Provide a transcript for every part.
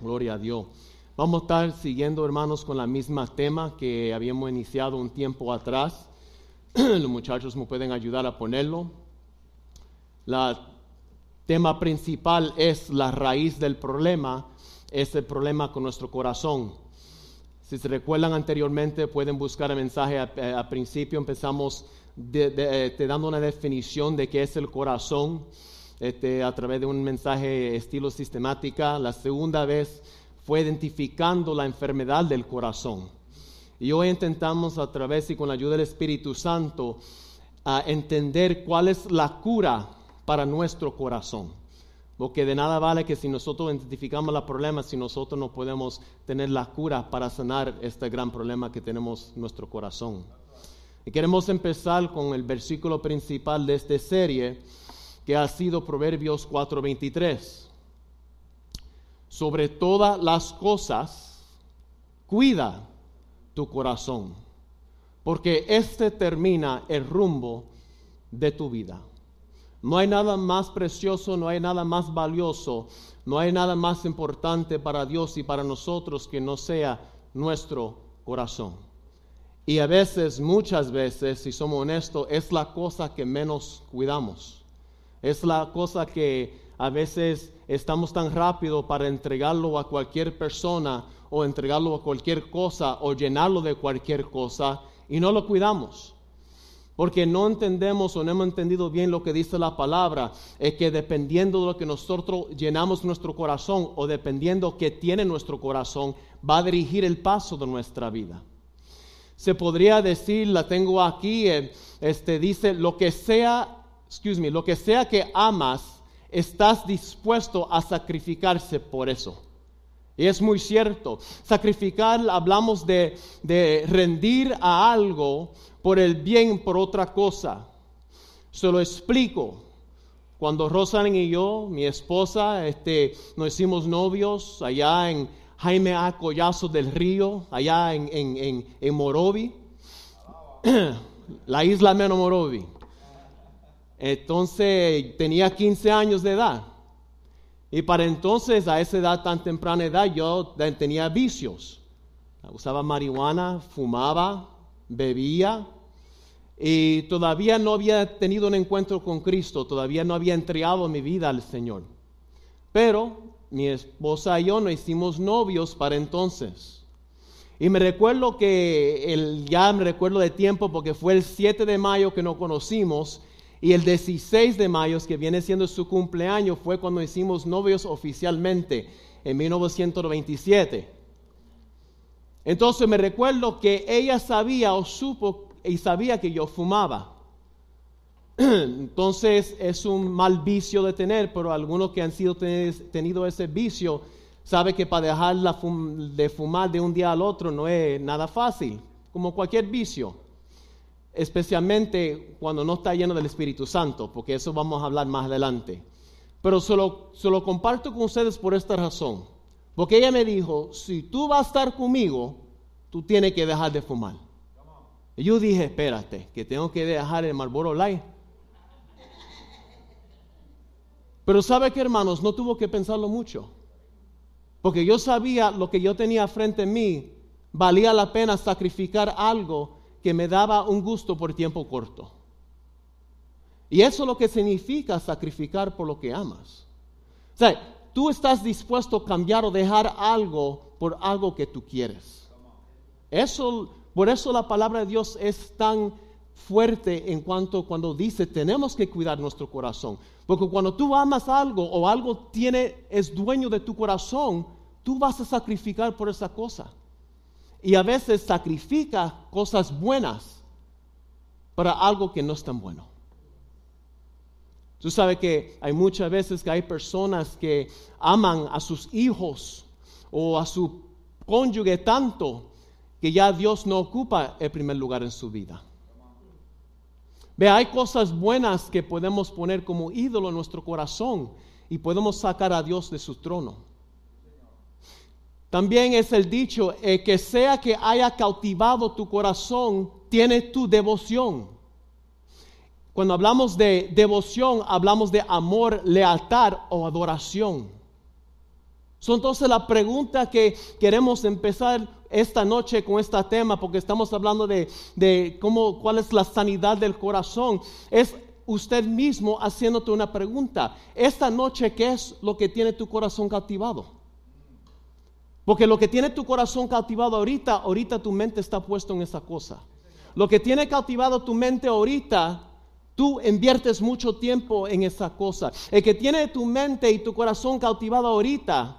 Gloria a Dios. Vamos a estar siguiendo, hermanos, con la misma tema que habíamos iniciado un tiempo atrás. Los muchachos me pueden ayudar a ponerlo. El tema principal es la raíz del problema, es el problema con nuestro corazón. Si se recuerdan anteriormente, pueden buscar el mensaje a, principio. Empezamos te dando una definición de qué es el corazón este, a través de un mensaje estilo sistemática. La segunda vez fue identificando la enfermedad del corazón. Y hoy intentamos a través y con la ayuda del Espíritu Santo a entender cuál es la cura para nuestro corazón. Porque de nada vale que si nosotros identificamos los problemas, si nosotros no podemos tener la cura para sanar este gran problema que tenemos en nuestro corazón. Y queremos empezar con el versículo principal de esta serie, que ha sido Proverbios 4:23 sobre todas las cosas, cuida tu corazón, porque este termina el rumbo de tu vida. No hay nada más precioso, no hay nada más valioso, no hay nada más importante para Dios y para nosotros que no sea nuestro corazón. Y a veces, muchas veces, si somos honestos, es la cosa que menos cuidamos. Es la cosa que a veces estamos tan rápido para entregarlo a cualquier persona o entregarlo a cualquier cosa o llenarlo de cualquier cosa y no lo cuidamos. Porque no entendemos o no hemos entendido bien lo que dice la palabra, es que dependiendo de lo que nosotros llenamos nuestro corazón o dependiendo que tiene nuestro corazón, va a dirigir el paso de nuestra vida. Se podría decir, la tengo aquí, eh, este dice, lo que sea, excuse me, lo que sea que amas, estás dispuesto a sacrificarse por eso. Y es muy cierto. Sacrificar, hablamos de, rendir a algo por el bien, por otra cosa. Se lo explico. Cuando Rosalind y yo, mi esposa, este, nos hicimos novios allá en Jaime A. Collazo del Río, allá en, en, en Morovi, la isla menos Morovi. Entonces tenía 15 años de edad. Y para entonces, a esa edad tan temprana edad, yo tenía vicios. Usaba marihuana, fumaba, bebía. Y todavía no había tenido un encuentro con Cristo, todavía no había entregado mi vida al Señor. Pero mi esposa y yo nos hicimos novios para entonces. Y me recuerdo que, el, ya me recuerdo de tiempo porque fue el 7 de mayo que nos conocimos y el 16 de mayo, que viene siendo su cumpleaños, fue cuando hicimos novios oficialmente, en 1927. Entonces me recuerdo que ella sabía o supo y sabía que yo fumaba. Entonces es un mal vicio de tener, pero algunos que han sido tenido ese vicio sabe que para dejar de fumar de un día al otro no es nada fácil, como cualquier vicio especialmente cuando no está lleno del Espíritu Santo, porque eso vamos a hablar más adelante. Pero se lo, comparto con ustedes por esta razón, porque ella me dijo, si tú vas a estar conmigo, tú tienes que dejar de fumar. Y yo dije, espérate, que tengo que dejar el Marlboro Light. Pero sabe que hermanos, no tuvo que pensarlo mucho. Porque yo sabía lo que yo tenía frente a mí, valía la pena sacrificar algo que me daba un gusto por tiempo corto. Y eso es lo que significa sacrificar por lo que amas. O sea, tú estás dispuesto a cambiar o dejar algo por algo que tú quieres. Eso, por eso la palabra de Dios es tan fuerte en cuanto cuando dice tenemos que cuidar nuestro corazón. Porque cuando tú amas algo o algo tiene, es dueño de tu corazón, tú vas a sacrificar por esa cosa y a veces sacrifica cosas buenas para algo que no es tan bueno. Tú sabes que hay muchas veces que hay personas que aman a sus hijos o a su cónyuge tanto que ya Dios no ocupa el primer lugar en su vida. Ve, hay cosas buenas que podemos poner como ídolo en nuestro corazón y podemos sacar a Dios de su trono. También es el dicho, que sea que haya cautivado tu corazón, tiene tu devoción. Cuando hablamos de devoción, hablamos de amor, lealtad o adoración. So, entonces la pregunta que queremos empezar esta noche con este tema, porque estamos hablando de, de cómo, cuál es la sanidad del corazón, es usted mismo haciéndote una pregunta. Esta noche, ¿qué es lo que tiene tu corazón cautivado? Porque lo que tiene tu corazón cautivado ahorita, ahorita tu mente está puesto en esa cosa. Lo que tiene cautivado tu mente ahorita, tú inviertes mucho tiempo en esa cosa. El que tiene tu mente y tu corazón cautivado ahorita,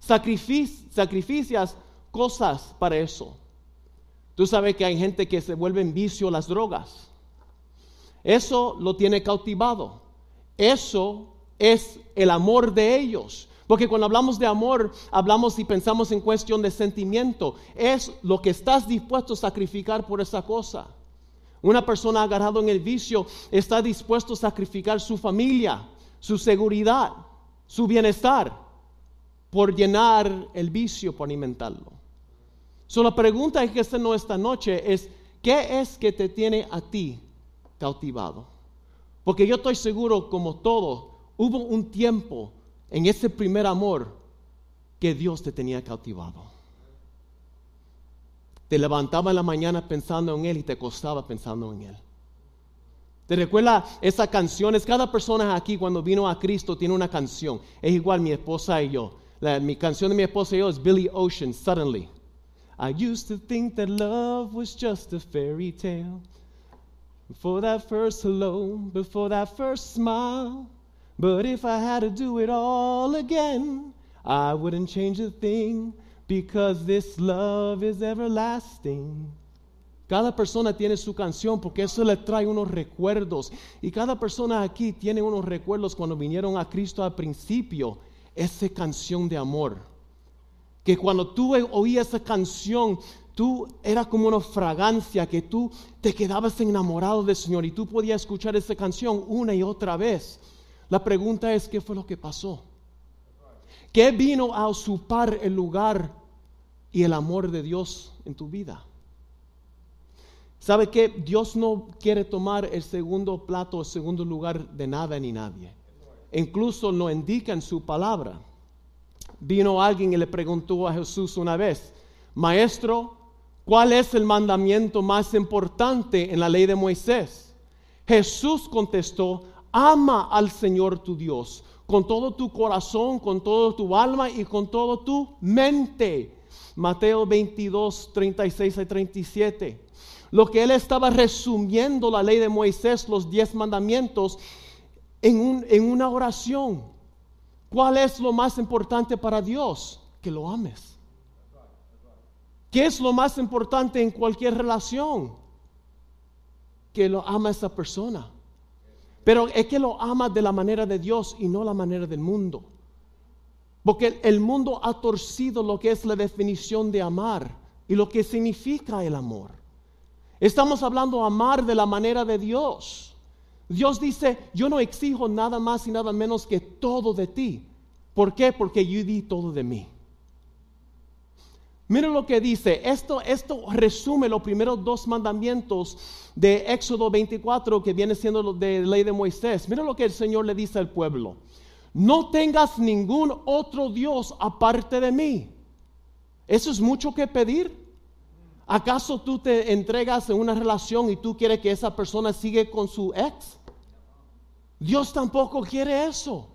sacrificias cosas para eso. Tú sabes que hay gente que se vuelve en vicio las drogas. Eso lo tiene cautivado. Eso es el amor de ellos. Porque cuando hablamos de amor, hablamos y pensamos en cuestión de sentimiento. Es lo que estás dispuesto a sacrificar por esa cosa. Una persona agarrado en el vicio está dispuesto a sacrificar su familia, su seguridad, su bienestar, por llenar el vicio, por alimentarlo. La pregunta que no esta noche es, ¿qué es que te tiene a ti cautivado. Porque yo estoy seguro, como todo, hubo un tiempo en ese primer amor que Dios te tenía cautivado. Te levantaba en la mañana pensando en Él y te acostaba pensando en Él. ¿Te recuerda esas canciones? Cada persona aquí cuando vino a Cristo tiene una canción. Es igual mi esposa y yo. mi canción de mi esposa y yo es Billy Ocean, Suddenly. I used to think that love was just a fairy tale. Before that first hello, before that first smile. But if I had to do it all again, I wouldn't change a thing because this love is everlasting. Cada persona tiene su canción porque eso le trae unos recuerdos. Y cada persona aquí tiene unos recuerdos cuando vinieron a Cristo al principio. Esa canción de amor. Que cuando tú oías esa canción, tú era como una fragancia que tú te quedabas enamorado del Señor y tú podías escuchar esa canción una y otra vez. La pregunta es, ¿qué fue lo que pasó? ¿Qué vino a usurpar el lugar y el amor de Dios en tu vida? ¿Sabe que Dios no quiere tomar el segundo plato, el segundo lugar de nada ni nadie? Incluso lo indica en su palabra. Vino alguien y le preguntó a Jesús una vez, Maestro, ¿Cuál es el mandamiento más importante en la ley de Moisés? Jesús contestó, ama al Señor tu Dios con todo tu corazón, con todo tu alma y con todo tu mente. Mateo 22, 36 y 37. Lo que él estaba resumiendo la ley de Moisés, los diez mandamientos, en, en una oración. ¿Cuál es lo más importante para Dios? Que lo ames. ¿Qué es lo más importante en cualquier relación? Que lo ama esa persona. Pero es que lo ama de la manera de Dios y no la manera del mundo. Porque el mundo ha torcido lo que es la definición de amar y lo que significa el amor. Estamos hablando amar de la manera de Dios. Dios dice, yo no exijo nada más y nada menos que todo de ti. ¿Por qué? Porque yo di todo de mí. Miren lo que dice. Esto, esto resume los primeros dos mandamientos de Éxodo 24 que viene siendo de ley de Moisés. Miren lo que el Señor le dice al pueblo. No tengas ningún otro Dios aparte de mí. ¿Eso es mucho que pedir? ¿Acaso tú te entregas en una relación y tú quieres que esa persona siga con su ex? Dios tampoco quiere eso.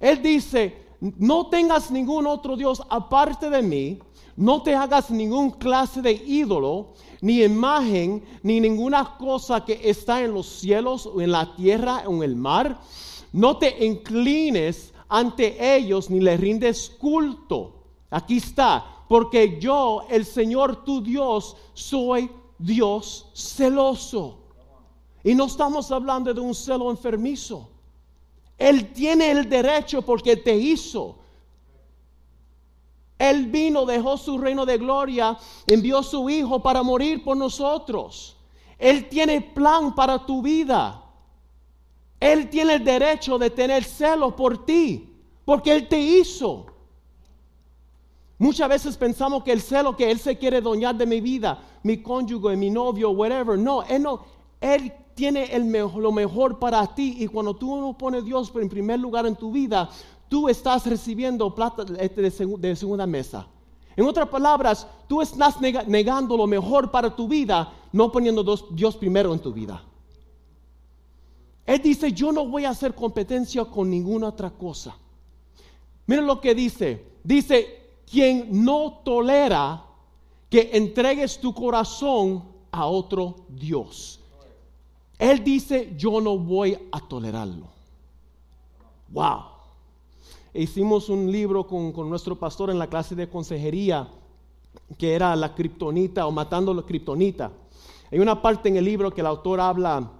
Él dice, no tengas ningún otro Dios aparte de mí, no te hagas ningún clase de ídolo, ni imagen, ni ninguna cosa que está en los cielos o en la tierra o en el mar. No te inclines ante ellos ni les rindes culto. Aquí está, porque yo, el Señor tu Dios, soy Dios celoso. Y no estamos hablando de un celo enfermizo. Él tiene el derecho porque te hizo. Él vino, dejó su reino de gloria, envió su Hijo para morir por nosotros. Él tiene plan para tu vida. Él tiene el derecho de tener celo por ti, porque Él te hizo. Muchas veces pensamos que el celo que Él se quiere doñar de mi vida, mi cónyuge, mi novio, whatever. No, Él no. Él tiene el lo mejor para ti y cuando tú no pones Dios en primer lugar en tu vida, tú estás recibiendo plata de segunda mesa. En otras palabras, tú estás negando lo mejor para tu vida, no poniendo Dios primero en tu vida. Él dice, yo no voy a hacer competencia con ninguna otra cosa. Miren lo que dice. Dice, quien no tolera que entregues tu corazón a otro Dios. Él dice, yo no voy a tolerarlo. Wow. Hicimos un libro con, nuestro pastor en la clase de consejería que era la kriptonita o matando la kriptonita. Hay una parte en el libro que el autor habla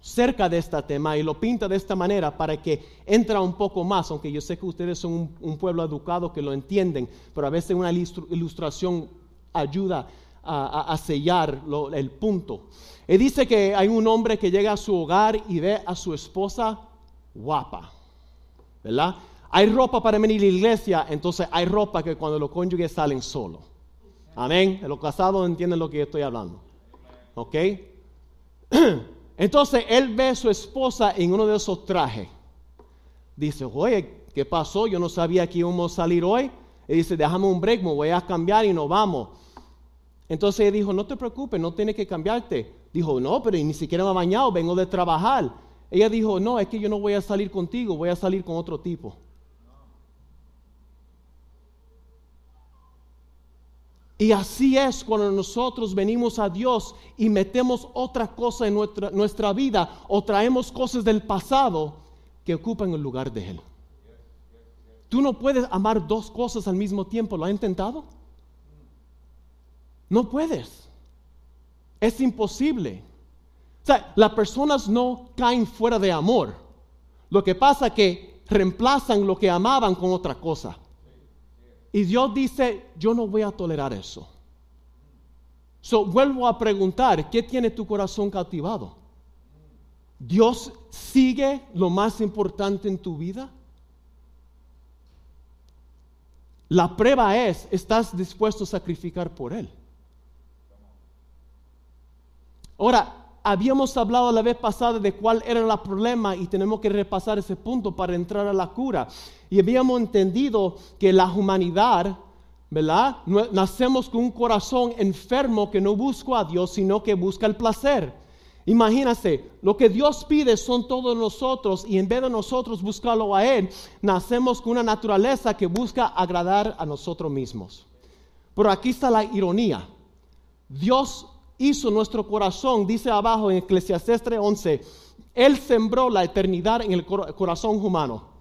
cerca de este tema y lo pinta de esta manera para que entra un poco más, aunque yo sé que ustedes son un, pueblo educado que lo entienden, pero a veces una ilustración ayuda a, sellar el punto. Y dice que hay un hombre que llega a su hogar y ve a su esposa guapa, ¿verdad? Hay ropa para venir a la iglesia, entonces hay ropa que cuando los cónyuges salen solo. Amén. Los casados entienden lo que yo estoy hablando. ¿Ok? Entonces él ve a su esposa en uno de esos trajes. Dice, oye, ¿qué pasó? Yo no sabía que íbamos a salir hoy. Y dice, déjame un break, me voy a cambiar y nos vamos. Entonces él dijo, no te preocupes, no tienes que cambiarte. Dijo, no, pero ni siquiera me he bañado, vengo de trabajar. Ella dijo, no, es que yo no voy a salir contigo, voy a salir con otro tipo. Y así es cuando nosotros venimos a Dios y metemos otra cosa en nuestra, vida o traemos cosas del pasado que ocupan el lugar de Él. Tú no puedes amar dos cosas al mismo tiempo. ¿Lo has intentado? No puedes. Es imposible. O sea, las personas no caen fuera de amor. Lo que pasa es que reemplazan lo que amaban con otra cosa. Y Dios dice, yo no voy a tolerar eso. So, vuelvo a preguntar, ¿qué tiene tu corazón cautivado? ¿Dios sigue lo más importante en tu vida? La prueba es, ¿estás dispuesto a sacrificar por Él? Ahora, habíamos hablado la vez pasada de cuál era el problema y tenemos que repasar ese punto para entrar a la cura. Y habíamos entendido que la humanidad, ¿verdad? Nacemos con un corazón enfermo que no busca a Dios, sino que busca el placer. Imagínate, lo que Dios pide son todos nosotros y en vez de nosotros buscarlo a Él, nacemos con una naturaleza que busca agradar a nosotros mismos. Pero aquí está la ironía. Dios hizo nuestro corazón, dice abajo en Eclesiastes 3:11, Él sembró la eternidad en el corazón humano.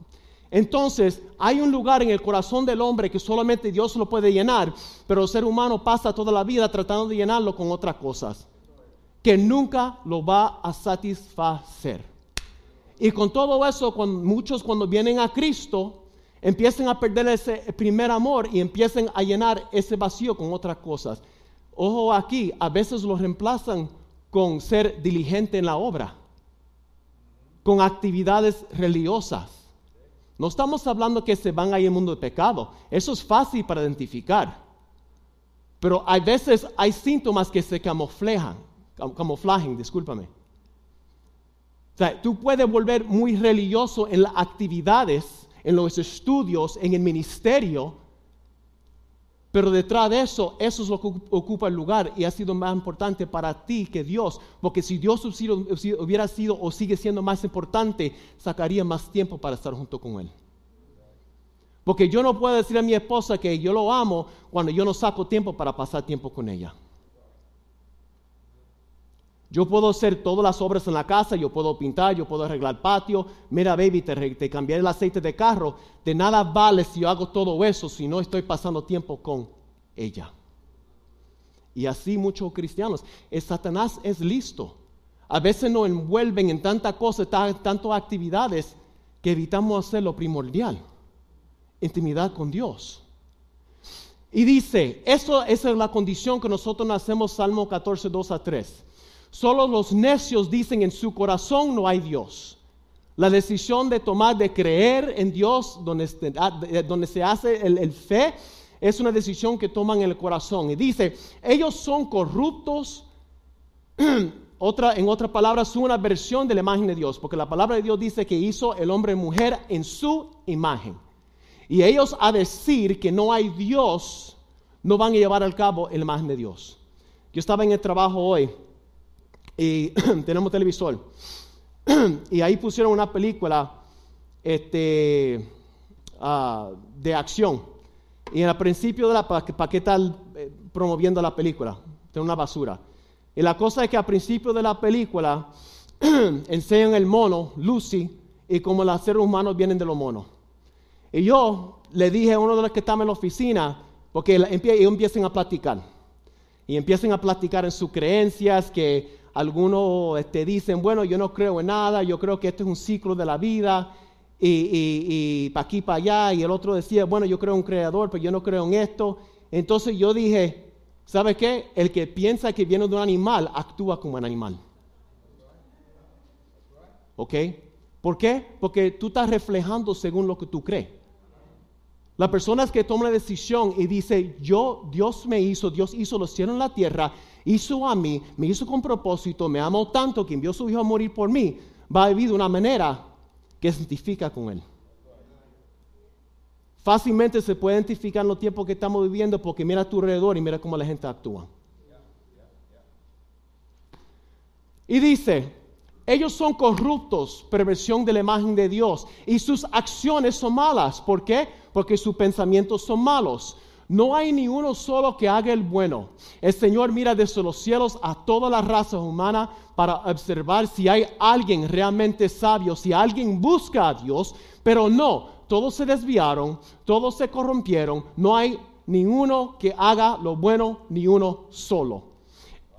Entonces, hay un lugar en el corazón del hombre que solamente Dios lo puede llenar, pero el ser humano pasa toda la vida tratando de llenarlo con otras cosas, que nunca lo va a satisfacer. Y con todo eso, muchos cuando vienen a Cristo, empiezan a perder ese primer amor y empiezan a llenar ese vacío con otras cosas. Ojo aquí, a veces lo reemplazan con ser diligente en la obra, con actividades religiosas. No estamos hablando que se van ahí el mundo de pecado. Eso es fácil para identificar. Pero hay veces hay síntomas que se camuflejan, camuflajen, discúlpame. O sea, tú puedes volver muy religioso en las actividades, en los estudios, en el ministerio, pero detrás de eso, eso es lo que ocupa el lugar y ha sido más importante para ti que Dios. Porque si Dios hubiera sido o sigue siendo más importante, sacaría más tiempo para estar junto con Él. Porque yo no puedo decir a mi esposa que yo lo amo cuando yo no saco tiempo para pasar tiempo con ella. Yo puedo hacer todas las obras en la casa, yo puedo pintar, yo puedo arreglar patio. Mira, baby, te, te cambié el aceite de carro. De nada vale si yo hago todo eso si no estoy pasando tiempo con ella. Y así muchos cristianos. El Satanás es listo. A veces nos envuelven en tanta cosa, tantas actividades, que evitamos hacer lo primordial. Intimidad con Dios. Y dice, eso, esa es la condición que nosotros nacemos, Salmo 14, 2 a 3. Solo los necios dicen en su corazón no hay Dios. La decisión de tomar, de creer en Dios, donde, ah, donde se hace el, fe, es una decisión que toman en el corazón. Y dice, ellos son corruptos, otra, en otras palabras, una versión de la imagen de Dios, porque la palabra de Dios dice que hizo el hombre y mujer en su imagen. Y ellos a decir que no hay Dios, no van a llevar al cabo la imagen de Dios. Yo estaba en el trabajo hoy y tenemos televisor. y ahí pusieron una película este, ah, de acción. Y en el principio de la, ¿para qué tal eh, promoviendo la película? De una basura. Y la cosa es que al principio de la película enseñan el mono, Lucy, y como los seres humanos vienen de los monos. Y yo le dije a uno de los que estaban en la oficina, porque ellos empiezan a platicar. Y empiezan a platicar en sus creencias, que algunos te este, dicen, bueno, yo no creo en nada, yo creo que este es un ciclo de la vida, y, y, para aquí, para allá. Y el otro decía, bueno, yo creo en un creador, pero yo no creo en esto. Entonces yo dije, ¿Sabe qué? El que piensa que viene de un animal actúa como un animal. ¿Ok? ¿Por qué? Porque tú estás reflejando según lo que tú crees. La persona que toma la decisión y dice, yo, Dios me hizo, Dios hizo los cielos en la tierra, hizo a mí, me hizo con propósito, me amó tanto que envió a su hijo a morir por mí, va a vivir de una manera que se identifica con él. Fácilmente se puede identificar en los tiempos que estamos viviendo porque mira a tu alrededor y mira cómo la gente actúa. Y dice, ellos son corruptos, perversión de la imagen de Dios, y sus acciones son malas. ¿Por qué? Porque sus pensamientos son malos. No hay ni uno solo que haga el bueno. El Señor mira desde los cielos a toda la raza humana para observar si hay alguien realmente sabio, si alguien busca a Dios, pero no, todos se desviaron, todos se corrompieron, no hay ni uno que haga lo bueno, ni uno solo.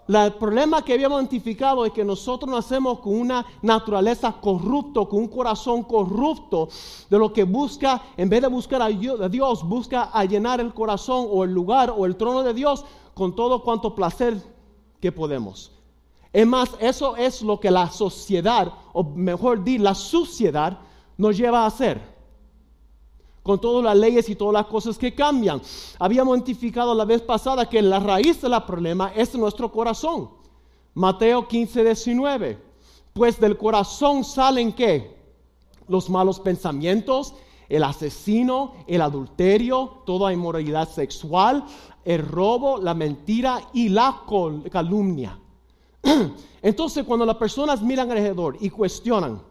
El problema que habíamos identificado es que nosotros nacemos con una naturaleza corrupta, con un corazón corrupto, de lo que busca, en vez de buscar a Dios, busca a llenar el corazón o el lugar o el trono de Dios con todo cuanto placer que podemos. Es más, eso es lo que la sociedad, o mejor decir, la suciedad nos lleva a hacer con todas las leyes y todas las cosas que cambian. Habíamos identificado la vez pasada que la raíz del problema es nuestro corazón. Mateo 15, 19. Pues del corazón salen qué? Los malos pensamientos, el asesino, el adulterio, toda inmoralidad sexual, el robo, la mentira y la calumnia. Entonces cuando las personas miran alrededor y cuestionan,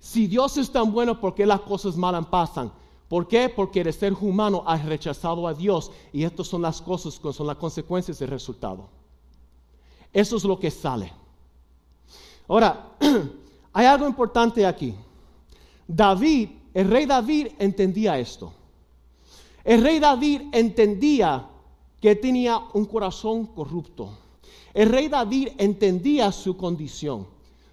si Dios es tan bueno, ¿por qué las cosas malas pasan? ¿Por qué? Porque el ser humano ha rechazado a Dios y estas son las cosas, son las consecuencias del resultado. Eso es lo que sale. Ahora, hay algo importante aquí. David, el rey David entendía esto. El rey David entendía que tenía un corazón corrupto. El rey David entendía su condición.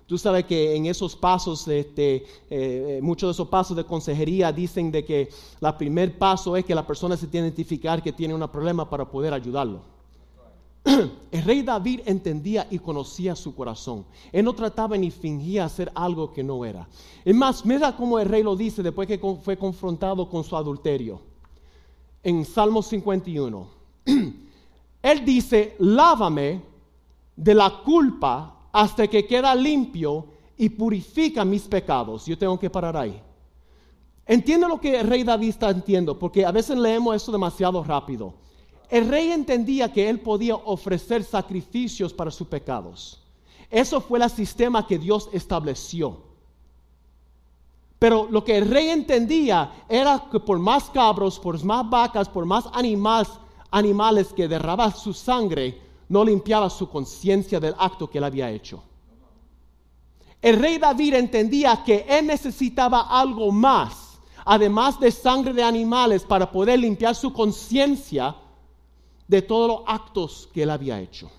Tú sabes que en esos pasos, este, eh, muchos de esos pasos de consejería dicen de que el primer paso es que la persona se tiene que identificar que tiene un problema para poder ayudarlo. El rey David entendía y conocía su corazón. Él no trataba ni fingía hacer algo que no era. Es más, mira cómo el rey lo dice después que fue confrontado con su adulterio. En Salmo 51. Él dice, lávame de la culpa hasta que queda limpio y purifica mis pecados. Yo tengo que parar ahí. Entiende lo que el rey David está entiendo, porque a veces leemos eso demasiado rápido. El rey entendía que él podía ofrecer sacrificios para sus pecados. Eso fue el sistema que Dios estableció. Pero lo que el rey entendía era que por más cabros, por más vacas, por más animales, animales que derraba su sangre, no limpiaba su conciencia del acto que él había hecho. El rey David entendía que él necesitaba algo más, además de sangre de animales, para poder limpiar su conciencia de todos los actos que él había hecho.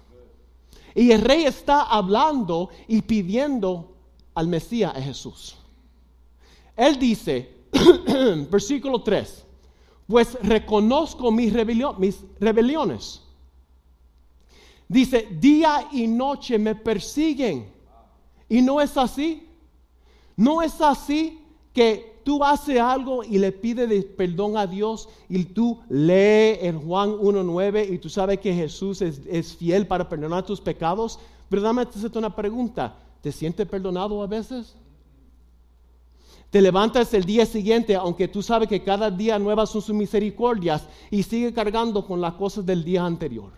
Y el rey está hablando y pidiendo al Mesías a Jesús. Él dice, versículo 3, pues reconozco mis, mis rebeliones Dice, día y noche me persiguen. Y no es así. No es así que tú haces algo y le pides perdón a Dios y tú lees en Juan 1.9 y tú sabes que Jesús es, fiel para perdonar tus pecados, pero dame una pregunta, ¿te sientes perdonado a veces? Te levantas el día siguiente, aunque tú sabes que cada día nuevas son sus misericordias, y sigue cargando con las cosas del día anterior.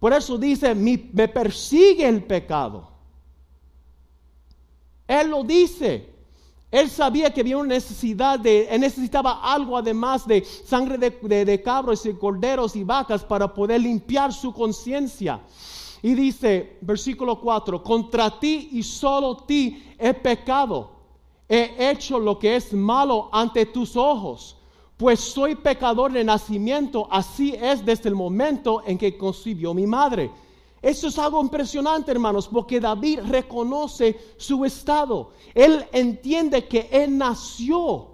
Por eso dice, me persigue el pecado. Él lo dice. Él sabía que había una necesidad de, él necesitaba algo además de sangre de, de cabros y corderos y vacas para poder limpiar su conciencia. Y dice, versículo 4, contra ti y solo ti he pecado he hecho lo que es malo ante tus ojos, pues soy pecador de nacimiento, así es desde el momento en que concibió mi madre. Eso es algo impresionante, hermanos, porque David reconoce su estado. Él entiende que él nació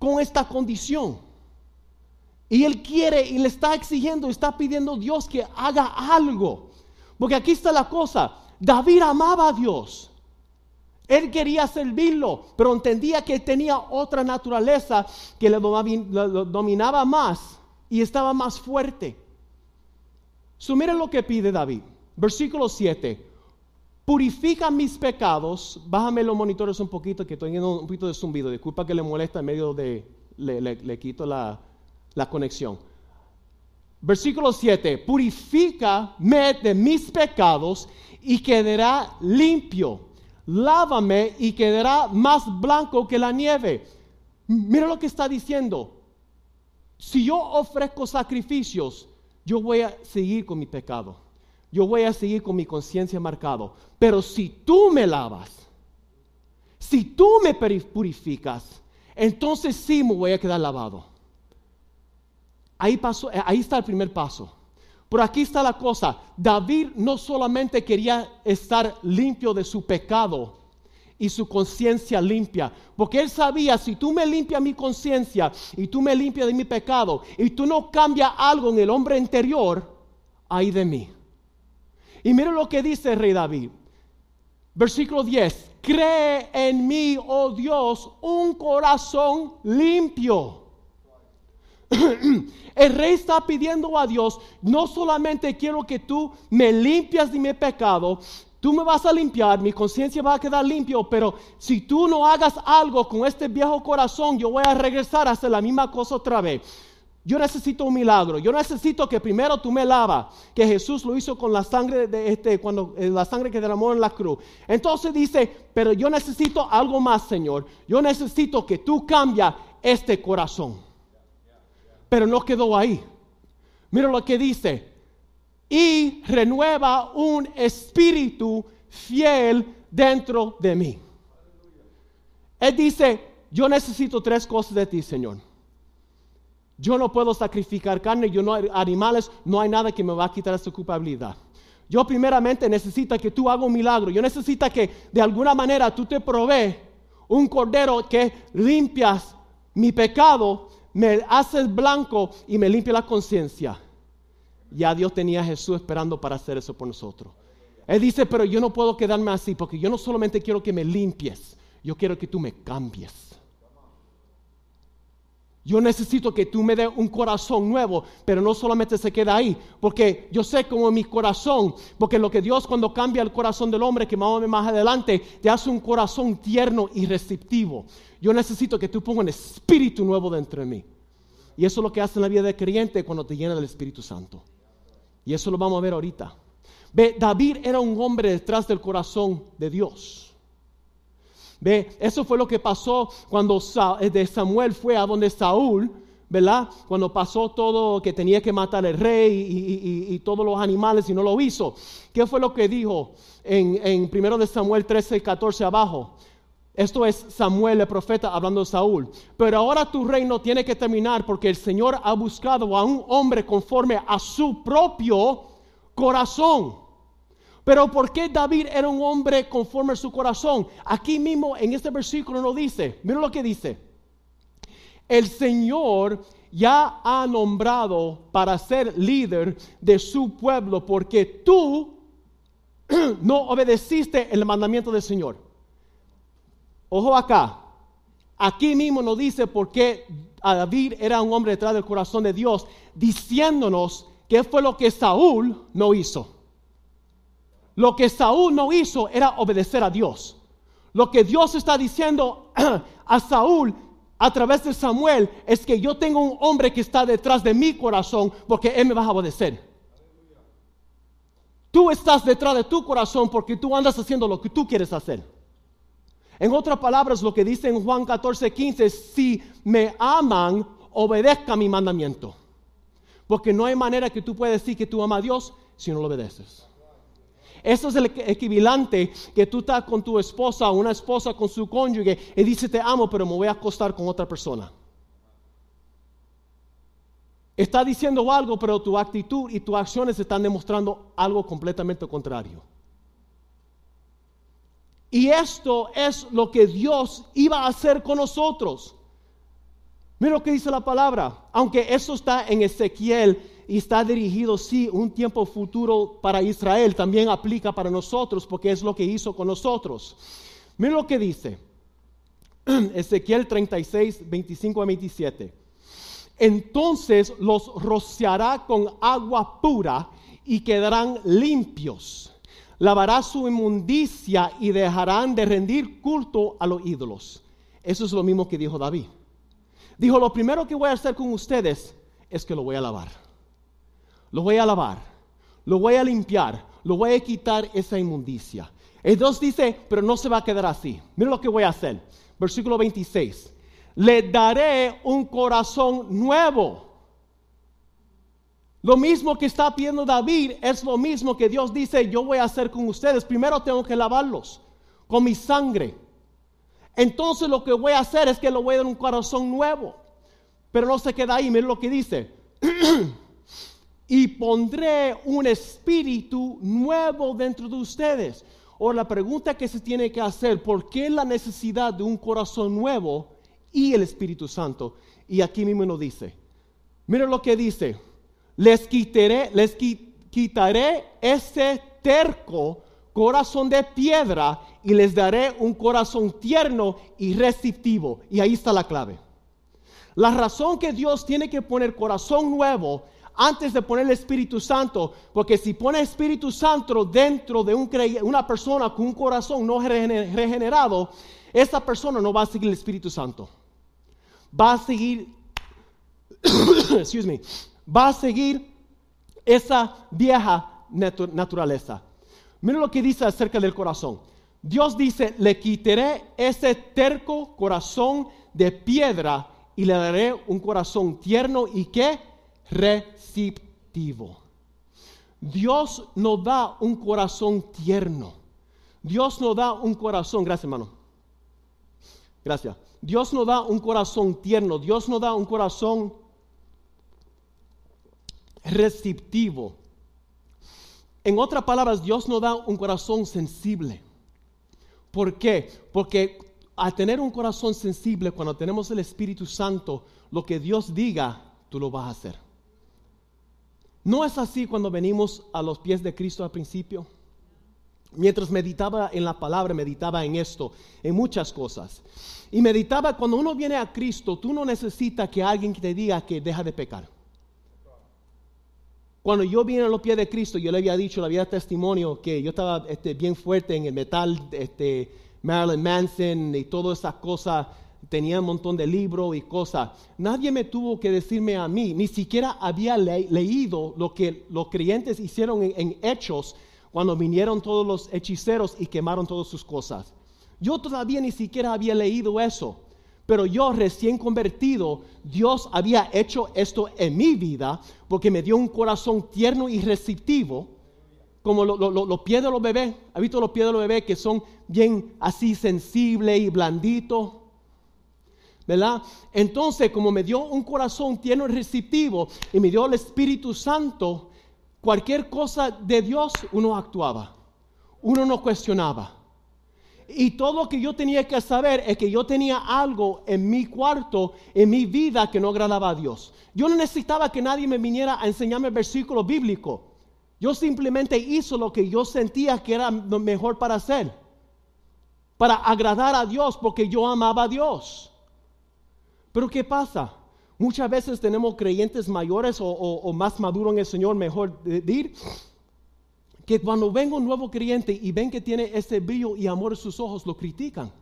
con esta condición. Y él quiere y le está exigiendo, está pidiendo a Dios que haga algo. Porque aquí está la cosa. David amaba a Dios. Él quería servirlo, pero entendía que tenía otra naturaleza que le dominaba más y estaba más fuerte. So, miren lo que pide David. Versículo 7. Purifica mis pecados. Bájame los monitores un poquito, que estoy en un poquito de zumbido. Disculpa que le molesta en medio de. Le, quito la, la conexión. Versículo 7. Purifícame de mis pecados y quedará limpio lávame y quedará más blanco que la nieve. Mira lo que está diciendo. Si yo ofrezco sacrificios, yo voy a seguir con mi pecado. Yo voy a seguir con mi conciencia marcado. Pero si tú me lavas, si tú me purificas, entonces sí me voy a quedar lavado. Ahí, pasó, ahí está el primer paso. Pero aquí está la cosa. David no solamente quería estar limpio de su pecado y su conciencia limpia, porque él sabía, si tú me limpias mi conciencia y tú me limpias de mi pecado y tú no cambias algo en el hombre interior, hay de mí. Y mira lo que dice el rey David. Versículo 10. Cree en mí, oh Dios, un corazón limpio El rey está pidiendo a Dios, no solamente quiero que tú me limpias de mi pecado, tú me vas a limpiar, mi conciencia va a quedar limpio, pero si tú no hagas algo con este viejo corazón, yo voy a regresar a hacer la misma cosa otra vez. Yo necesito un milagro. Yo necesito que primero tú me lavas, que Jesús lo hizo con la sangre de este, cuando eh, la sangre que derramó en la cruz. Entonces dice, pero yo necesito algo más, Señor. Yo necesito que tú cambias este corazón. Pero no quedó ahí. Mira lo que dice. Y renueva un espíritu fiel dentro de mí. Él dice, yo necesito tres cosas de ti, Señor. Yo no puedo sacrificar carne, yo no animales, no hay nada que me va a quitar esa culpabilidad. Yo primeramente necesito que tú hagas un milagro. Yo necesito que de alguna manera tú te provees un cordero que limpias mi pecado me haces blanco y me limpia la conciencia. Ya Dios tenía a Jesús esperando para hacer eso por nosotros. Él dice, pero yo no puedo quedarme así porque yo no solamente quiero que me limpies, yo quiero que tú me cambies. Yo necesito que tú me des un corazón nuevo, pero no solamente se queda ahí, porque yo sé como mi corazón, porque lo que Dios cuando cambia el corazón del hombre, que más, más adelante, te hace un corazón tierno y receptivo. Yo necesito que tú pongas un espíritu nuevo dentro de mí. Y eso es lo que hace en la vida de creyente cuando te llena del Espíritu Santo. Y eso lo vamos a ver ahorita. Ve, David era un hombre detrás del corazón de Dios. Ve, eso fue lo que pasó cuando eh, Samuel fue a donde Saúl, ¿verdad? Cuando pasó todo que tenía que matar al rey y, todos los animales y no lo hizo. ¿Qué fue lo que dijo en, en 1 de Samuel 13, 14 abajo? Esto es Samuel el profeta hablando de Saúl. Pero ahora tu reino tiene que terminar porque el Señor ha buscado a un hombre conforme a su propio corazón. Pero ¿por qué David era un hombre conforme a su corazón? Aquí mismo en este versículo no dice, mira lo que dice. El Señor ya ha nombrado para ser líder de su pueblo porque tú no obedeciste el mandamiento del Señor. Ojo acá, aquí mismo nos dice por qué David era un hombre detrás del corazón de Dios, diciéndonos qué fue lo que Saúl no hizo. Lo que Saúl no hizo era obedecer a Dios. Lo que Dios está diciendo a Saúl a través de Samuel es que yo tengo un hombre que está detrás de mi corazón porque él me va a obedecer. Tú estás detrás de tu corazón porque tú andas haciendo lo que tú quieres hacer. En otras palabras, lo que dice en Juan 14, 15, si me aman, obedezca mi mandamiento. Porque no hay manera que tú puedas decir que tú amas a Dios si no lo obedeces. Eso es el equivalente que tú estás con tu esposa o una esposa con su cónyuge y dice te amo, pero me voy a acostar con otra persona. Está diciendo algo, pero tu actitud y tus acciones están demostrando algo completamente contrario. Y esto es lo que Dios iba a hacer con nosotros. Mira lo que dice la palabra. Aunque eso está en Ezequiel y está dirigido, sí, un tiempo futuro para Israel, también aplica para nosotros porque es lo que hizo con nosotros. Mira lo que dice. Ezequiel 36, 25 a 27. Entonces los rociará con agua pura y quedarán limpios. Lavará su inmundicia y dejarán de rendir culto a los ídolos. Eso es lo mismo que dijo David. Dijo, lo primero que voy a hacer con ustedes es que lo voy a lavar lo voy a lavar, lo voy a limpiar, lo voy a quitar esa inmundicia. Dios dice, pero no se va a quedar así. Mira lo que voy a hacer. Versículo 26. Le daré un corazón nuevo. Lo mismo que está pidiendo David es lo mismo que Dios dice, yo voy a hacer con ustedes. Primero tengo que lavarlos con mi sangre. Entonces lo que voy a hacer es que le voy a dar un corazón nuevo. Pero no se queda ahí, mira lo que dice. y pondré un espíritu nuevo dentro de ustedes. O la pregunta que se tiene que hacer, ¿por qué la necesidad de un corazón nuevo y el Espíritu Santo? Y aquí mismo nos dice, mira lo que dice, les quitaré, les ese terco corazón de piedra y les daré un corazón tierno y receptivo. Y ahí está la clave. La razón que Dios tiene que poner corazón nuevo antes de poner el Espíritu Santo, porque si pone Espíritu Santo dentro de una persona con un corazón no regenerado, esa persona no va a seguir el Espíritu Santo. Va a seguir, excuse me, va a seguir esa vieja naturaleza. Mira lo que dice acerca del corazón. Dios dice, le quitaré ese terco corazón de piedra y le daré un corazón tierno y que receptivo. Dios nos da un corazón tierno. Dios nos da un corazón, gracias hermano. Gracias. Dios nos da un corazón tierno. Dios nos da un corazón receptivo. En otras palabras, Dios nos da un corazón sensible. ¿Por qué? Porque al tener un corazón sensible, cuando tenemos el Espíritu Santo, lo que Dios diga, tú lo vas a hacer. ¿No es así cuando venimos a los pies de Cristo al principio? Mientras meditaba en la palabra, meditaba en esto, en muchas cosas. Y meditaba, cuando uno viene a Cristo, tú no necesitas que alguien te diga que deja de pecar. Cuando yo vine a los pies de Cristo, yo le había dicho, le había testimonio que yo estaba este, bien fuerte en el metal, este, Marilyn Manson y todas esas cosas tenía un montón de libros y cosas. Nadie me tuvo que decirme a mí, ni siquiera había leído lo que los creyentes hicieron en, Hechos cuando vinieron todos los hechiceros y quemaron todas sus cosas. Yo todavía ni siquiera había leído eso. Pero yo recién convertido, Dios había hecho esto en mi vida porque me dio un corazón tierno y receptivo, como los pies de los bebés. ¿Ha visto los pies de los bebés que son bien así sensibles y blanditos? ¿verdad? Entonces, como me dio un corazón tierno y receptivo y me dio el Espíritu Santo, cualquier cosa de Dios uno actuaba, uno no cuestionaba. Y todo lo que yo tenía que saber es que yo tenía algo en mi cuarto, en mi vida que no agradaba a Dios. Yo no necesitaba que nadie me viniera a enseñarme el versículo bíblico. Yo simplemente hice lo que yo sentía que era lo mejor para hacer, para agradar a Dios porque yo amaba a Dios. Pero ¿qué pasa? Muchas veces tenemos creyentes mayores o, más maduros en el Señor, mejor decir, que cuando venga un nuevo creyente y ven que tiene ese brillo y amor en sus ojos, lo critican.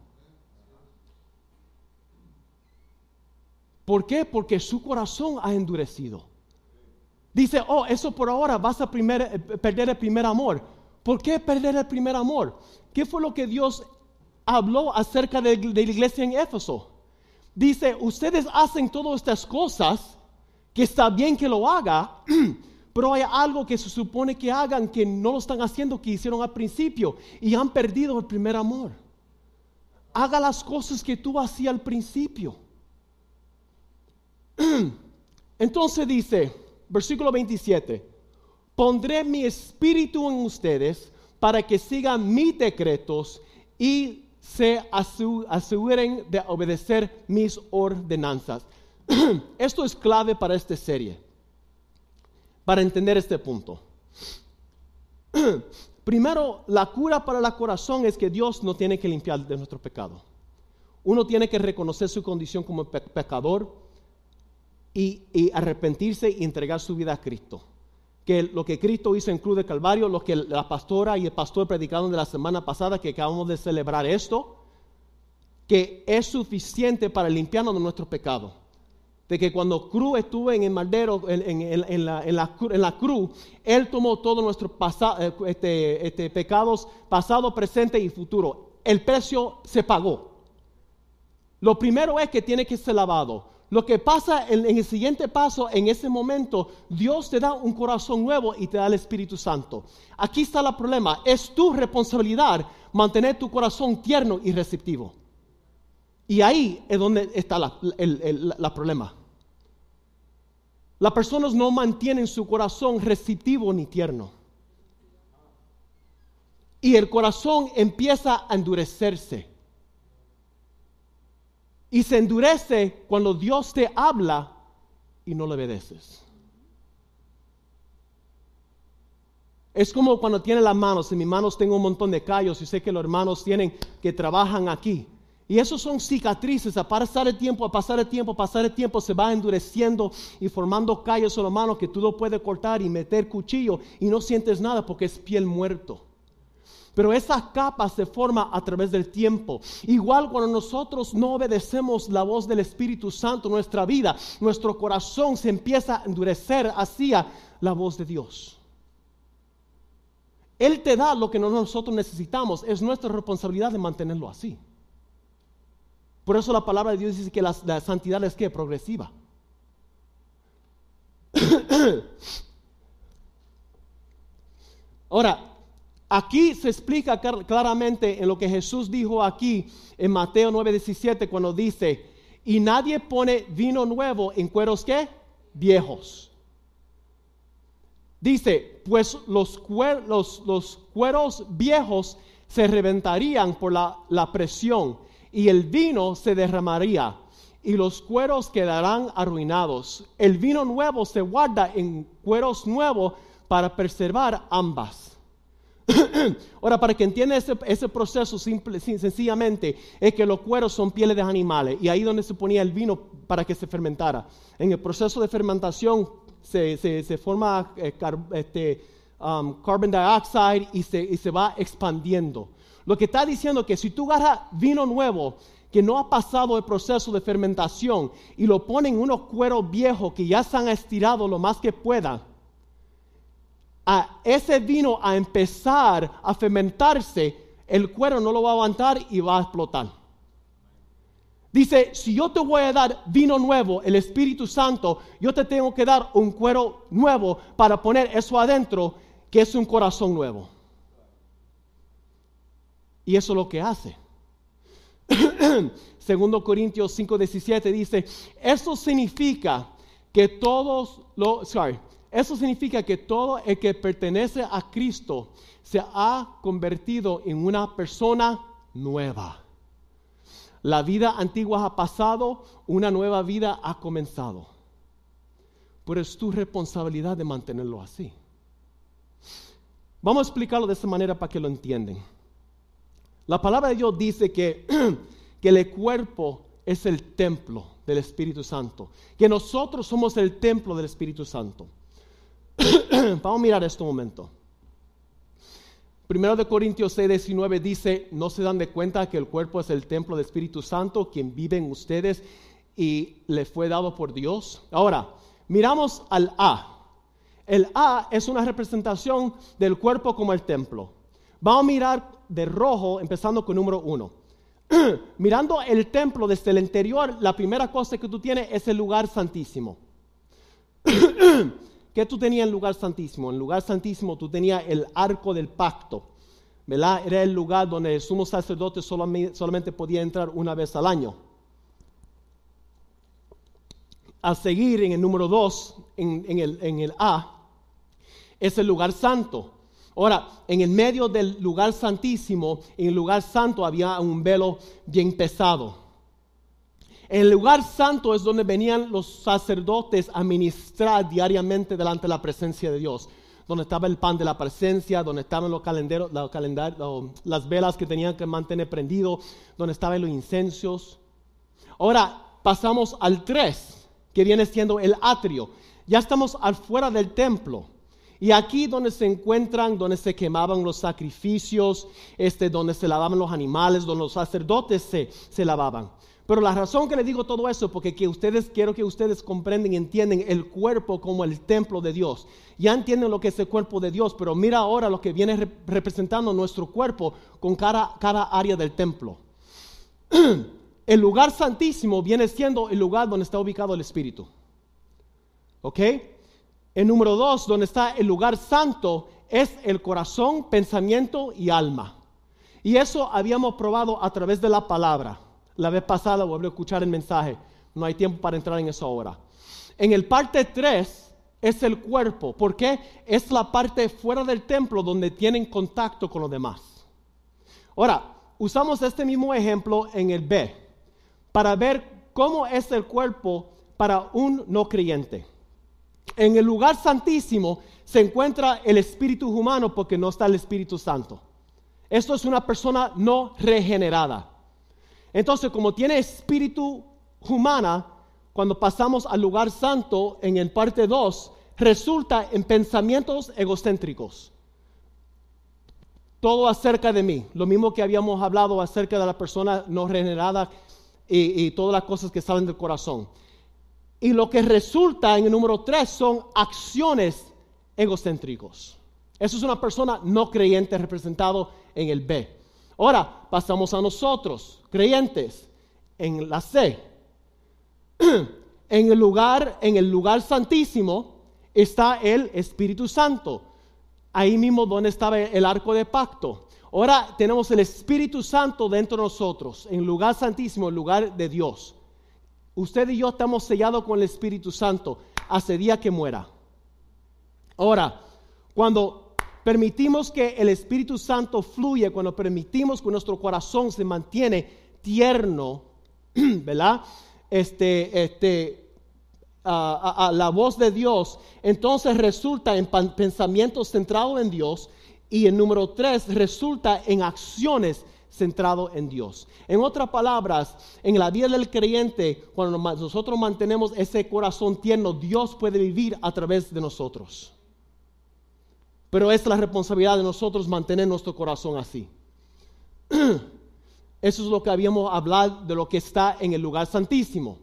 ¿Por qué? Porque su corazón ha endurecido. Dice, oh, eso por ahora vas a eh, perder el primer amor. ¿Por qué perder el primer amor? ¿Qué fue lo que Dios habló acerca de, la iglesia en Éfeso? Dice, ustedes hacen todas estas cosas, que está bien que lo haga, pero hay algo que se supone que hagan que no lo están haciendo que hicieron al principio y han perdido el primer amor. Haga las cosas que tú hacías al principio. Entonces dice, versículo 27, pondré mi espíritu en ustedes para que sigan mis decretos y se aseguren de obedecer mis ordenanzas. Esto es clave para esta serie, para entender este punto. Primero, la cura para el corazón es que Dios no tiene que limpiar de nuestro pecado. Uno tiene que reconocer su condición como pecador y, arrepentirse y entregar su vida a Cristo. Que lo que Cristo hizo en Cruz de Calvario, lo que la pastora y el pastor predicaron de la semana pasada, que acabamos de celebrar esto, que es suficiente para limpiarnos de nuestro pecado. De que cuando Cruz estuvo en el maldero, en, la, cruz, Él tomó todos nuestros eh, este, este, pecados, pasado, presente y futuro. El precio se pagó. Lo primero es que tiene que ser lavado. Lo que pasa en, el siguiente paso, en ese momento, Dios te da un corazón nuevo y te da el Espíritu Santo. Aquí está el problema. Es tu responsabilidad mantener tu corazón tierno y receptivo. Y ahí es donde está el, problema. Las personas no mantienen su corazón receptivo ni tierno. Y el corazón empieza a endurecerse. Y se endurece cuando Dios te habla y no le obedeces. Es como cuando tiene las manos. En mis manos tengo un montón de callos y sé que los hermanos tienen que trabajan aquí. Y esos son cicatrices. A pasar el tiempo, a pasar el tiempo, a pasar el tiempo, se va endureciendo y formando callos en las manos que tú lo puedes cortar y meter cuchillo y no sientes nada porque es piel muerto. Pero esa capa se forma a través del tiempo. Igual cuando nosotros no obedecemos la voz del Espíritu Santo nuestra vida, nuestro corazón se empieza a endurecer hacia la voz de Dios. Él te da lo que nosotros necesitamos. Es nuestra responsabilidad de mantenerlo así. Por eso la palabra de Dios dice que la, santidad es que progresiva. Ahora, Aquí se explica claramente en lo que Jesús dijo aquí en Mateo 9:17 cuando dice, y nadie pone vino nuevo en cueros que viejos. Dice, pues los, cueros viejos se reventarían por la presión y el vino se derramaría y los cueros quedarán arruinados. El vino nuevo se guarda en cueros nuevos para preservar ambas. Ahora, para que entienda ese, proceso, simple, sencillamente, es que los cueros son pieles de animales y ahí donde se ponía el vino para que se fermentara. En el proceso de fermentación se, forma eh, este, um, carbon dioxide y se, y se va expandiendo. Lo que está diciendo que si tú agarras vino nuevo que no ha pasado el proceso de fermentación y lo ponen en unos cueros viejos que ya se han estirado lo más que puedan, a ese vino a empezar a fermentarse, el cuero no lo va a aguantar y va a explotar. Dice, si yo te voy a dar vino nuevo, el Espíritu Santo, yo te tengo que dar un cuero nuevo para poner eso adentro, que es un corazón nuevo. Y eso es lo que hace. Segundo Corintios 5:17 dice, eso significa que todos los, sorry, eso significa que todo el que pertenece a Cristo se ha convertido en una persona nueva. La vida antigua ha pasado, una nueva vida ha comenzado. Pero es tu responsabilidad de mantenerlo así. Vamos a explicarlo de esta manera para que lo entiendan. La palabra de Dios dice que, que el cuerpo es el templo del Espíritu Santo, que nosotros somos el templo del Espíritu Santo. Vamos a mirar esto un momento. Primero de Corintios 6, 19 dice, no se dan de cuenta que el cuerpo es el templo del Espíritu Santo, quien vive en ustedes y le fue dado por Dios. Ahora, miramos al A. El A es una representación del cuerpo como el templo. Vamos a mirar de rojo, empezando con número uno. Mirando el templo desde el interior, la primera cosa que tú tienes es el lugar santísimo. ¿Qué tú tenías en el lugar santísimo? En el lugar santísimo tú tenías el arco del pacto. ¿verdad? Era el lugar donde el sumo sacerdote solamente, podía entrar una vez al año. A seguir en el número 2, en, el, en el A, es el lugar santo. Ahora, en el medio del lugar santísimo, en el lugar santo había un velo bien pesado. En el lugar santo es donde venían los sacerdotes a ministrar diariamente delante de la presencia de Dios. Donde estaba el pan de la presencia, donde estaban los calenderos, las velas que tenían que mantener prendido, donde estaban los incensios. Ahora pasamos al 3, que viene siendo el atrio. Ya estamos afuera del templo. Y aquí donde se encuentran, donde se quemaban los sacrificios, este, donde se lavaban los animales, donde los sacerdotes se, se lavaban. Pero la razón que le digo todo eso, porque que ustedes, quiero que ustedes comprenden y entienden el cuerpo como el templo de Dios. Ya entienden lo que es el cuerpo de Dios, pero mira ahora lo que viene representando nuestro cuerpo con cada, cada área del templo. el lugar santísimo viene siendo el lugar donde está ubicado el Espíritu. ¿Ok? El número dos, donde está el lugar santo, es el corazón, pensamiento y alma. Y eso habíamos probado a través de la palabra. La vez pasada volví a escuchar el mensaje. No hay tiempo para entrar en eso ahora. En el parte 3 es el cuerpo. porque Es la parte fuera del templo donde tienen contacto con los demás. Ahora, usamos este mismo ejemplo en el B para ver cómo es el cuerpo para un no creyente en el lugar santísimo se encuentra el espíritu humano porque no está el Espíritu Santo. Esto es una persona no regenerada. Entonces, como tiene espíritu humana, cuando pasamos al lugar santo en el parte 2, resulta en pensamientos egocéntricos. Todo acerca de mí, lo mismo que habíamos hablado acerca de la persona no regenerada y, y todas las cosas que salen del corazón. Y lo que resulta en el número tres son acciones egocéntricos. Eso es una persona no creyente representado en el B. Ahora pasamos a nosotros, creyentes, en la C. En el lugar, en el lugar santísimo está el Espíritu Santo. Ahí mismo donde estaba el arco de pacto. Ahora tenemos el Espíritu Santo dentro de nosotros, en lugar santísimo, el lugar de Dios. Usted y yo estamos sellados con el Espíritu Santo hace día que muera. Ahora, cuando permitimos que el Espíritu Santo fluya, cuando permitimos que nuestro corazón se mantiene tierno, ¿verdad? Este, este, a, la voz de Dios, entonces resulta en pensamientos centrados en Dios y el número tres resulta en acciones centrado en Dios. En otras palabras, en la vida del creyente, cuando nosotros mantenemos ese corazón tierno, Dios puede vivir a través de nosotros. Pero es la responsabilidad de nosotros mantener nuestro corazón así. Eso es lo que habíamos hablado de lo que está en el lugar santísimo.